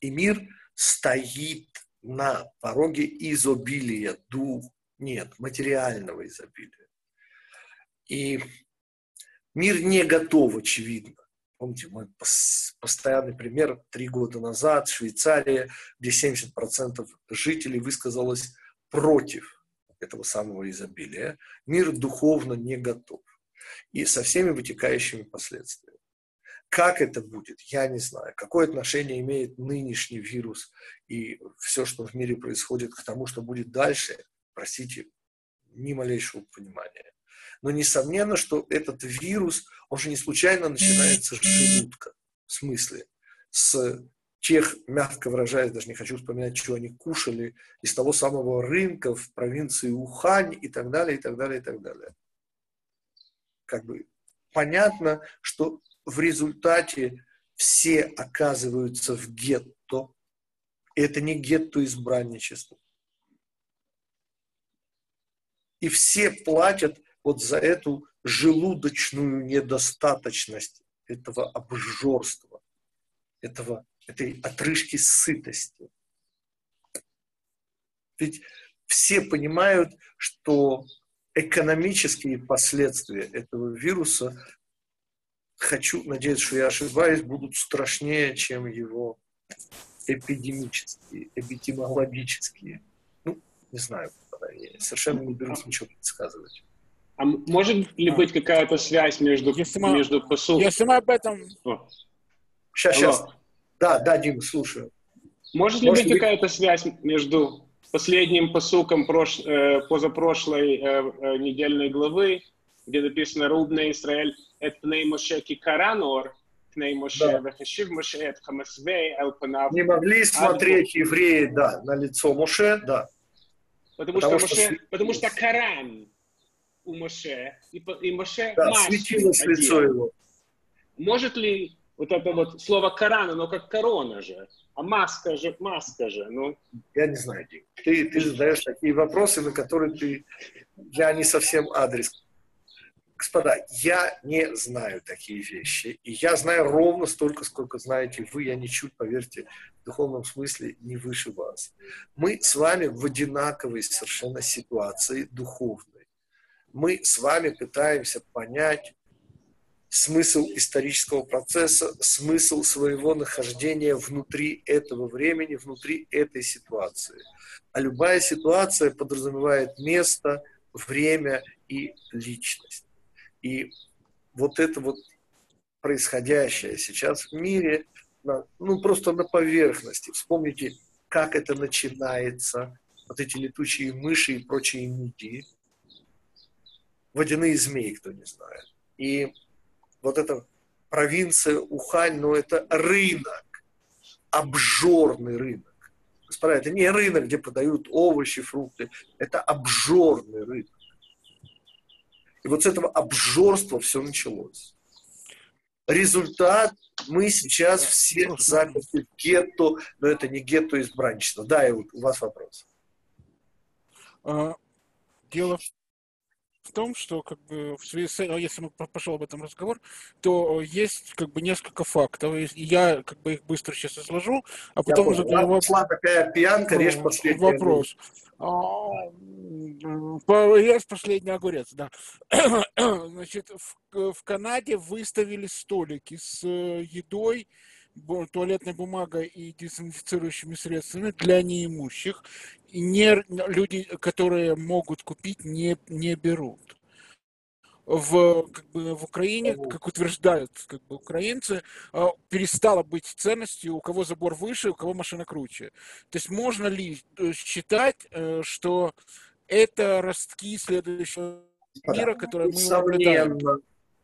и мир стоит на пороге изобилия, дух, нет, материального изобилия. И мир не готов, очевидно. Помните, мой пос- постоянный пример три года назад, Швейцария, где 70% жителей высказалось против этого самого изобилия. Мир духовно не готов. И со всеми вытекающими последствиями. Как это будет, я не знаю. Какое отношение имеет нынешний вирус и все, что в мире происходит, к тому, что будет дальше, простите, ни малейшего понимания. Но несомненно, что этот вирус, он же не случайно начинается с желудка. В смысле? С тех, мягко выражаясь, даже не хочу вспоминать, что они кушали, из того самого рынка в провинции Ухань и так далее, и так далее, и так далее. Как бы понятно, что в результате все оказываются в гетто. Это не гетто избранничества. И все платят вот за эту желудочную недостаточность этого обжорства, этого, этой отрыжки сытости. Ведь все понимают, что экономические последствия этого вируса, хочу надеяться, что я ошибаюсь, будут страшнее, чем его эпидемические, эпидемиологические. Ну, не знаю, я совершенно не берусь ничего предсказывать. А может ли быть какая-то связь между, Если мы- между посыл... Если мы об этом... О, Сейчас, Алло. сейчас. Да, да, Дима, слушаю. Может ли Может быть быть- какая-то связь между последним посуком прош- э, позапрошлой э, э, недельной главы, где написано «Рубна Израиль эт пней Моше ки каранор, пней Моше Да. вехешив Моше эт хамасвей эл панав». Не могли смотреть евреи, да, на лицо Моше, да. Потому, потому что, что Моше, потому что Коран у Моше, и, и Моше Да, светилось лицо его. Может ли вот это вот слово корона, оно как корона же, а маска же, маска же, ну, Я не знаю, Дим. Ты, ты задаешь такие вопросы, на которые ты... Я не совсем адрес. Господа, я не знаю такие вещи. И я знаю ровно столько, сколько знаете вы. Я ничуть, поверьте, в духовном смысле не выше вас. Мы с вами в одинаковой совершенно ситуации духовной. Мы с вами пытаемся понять смысл исторического процесса, смысл своего нахождения внутри этого времени, внутри этой ситуации. А любая ситуация подразумевает место, время и личность. И вот это вот происходящее сейчас в мире, ну просто на поверхности. Вспомните, как это начинается, вот эти летучие мыши и прочие мидии, водяные змеи, кто не знает. И вот эта провинция Ухань, но это рынок, обжорный рынок. Господа, это не рынок, где продают овощи, фрукты, это обжорный рынок. И вот с этого обжорства все началось. Результат мы сейчас все заперты в гетто, но это не гетто избранничества. Да, и у вас вопрос. А, Дело в том, что как бы в связи с, э- если мы по- пошел об этом разговор, то есть как бы несколько фактов. И Я как бы их быстро сейчас изложу, а потом понял. задаю вопрос. такая пьянка, режь последний Вопрос. А, Есть последний огурец, да. Значит, в, в Канаде выставили столики с э, едой туалетной бумагой и дезинфицирующими средствами для неимущих. И не, люди, которые могут купить, не, не берут. В, как бы, в Украине, как утверждают как бы, украинцы, а, перестало быть ценностью, у кого забор выше, у кого машина круче. То есть можно ли э, считать, э, что это ростки следующего мира, который мы наблюдаем?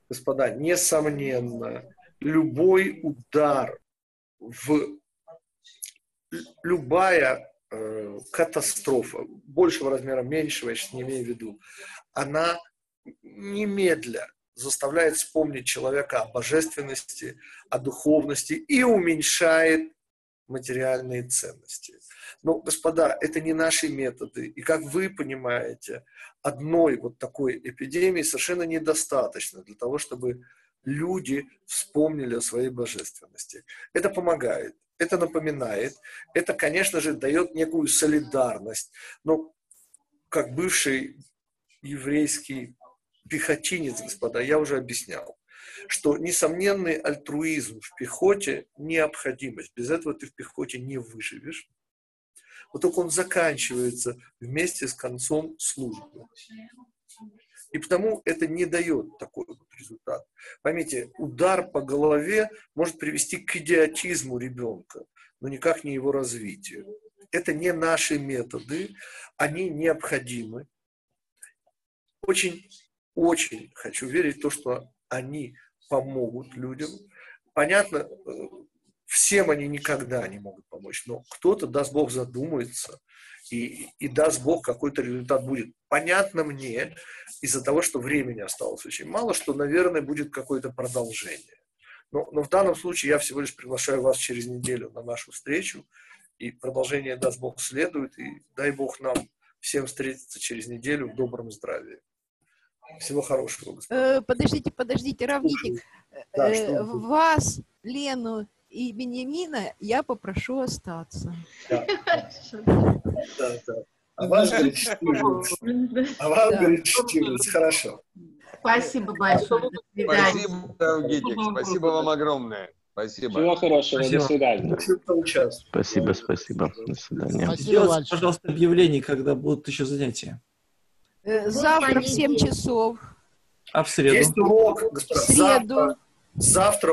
Господа, несомненно, любой удар в любая э, катастрофа, большего размера, меньшего, я сейчас не имею в виду, она немедля заставляет вспомнить человека о божественности, о духовности и уменьшает материальные ценности. Но, господа, это не наши методы. И как вы понимаете, одной вот такой эпидемии совершенно недостаточно для того, чтобы люди вспомнили о своей божественности. Это помогает, это напоминает, это, конечно же, дает некую солидарность. Но как бывший еврейский пехотинец, господа, я уже объяснял, что несомненный альтруизм в пехоте – необходимость. Без этого ты в пехоте не выживешь. Вот только он заканчивается вместе с концом службы. И потому это не дает такой вот результат. Поймите, удар по голове может привести к идиотизму ребенка, но никак не его развитию. Это не наши методы, они необходимы. Очень, очень хочу верить в то, что они помогут людям. Понятно, э, всем они никогда не могут помочь, но кто-то, даст Бог, задумается, и, и даст Бог, какой-то результат будет. Понятно мне, из-за того, что времени осталось очень мало, что, наверное, будет какое-то продолжение. Но, но в данном случае я всего лишь приглашаю вас через неделю на нашу встречу, и продолжение, даст Бог, следует, и дай Бог нам всем встретиться через неделю в добром здравии. Всего хорошего, господа. Э, Подождите, подождите, Равнитик. Да, Э, что? Вас, Лену и Бенемина я попрошу остаться. Да, да, да. А вас, говорит, Штирлиц. А вас, Да. говорит, Штирлиц. Хорошо. Спасибо большое. Спасибо, Равгитик, спасибо вам огромное. Спасибо. Всего хорошего, Спасибо. до свидания. Спасибо, спасибо. До свидания. Сделайте, пожалуйста, объявление, когда будут еще занятия. Э, Завтра в 7 часов. А в среду? Есть урок, В среду. Завтра, завтра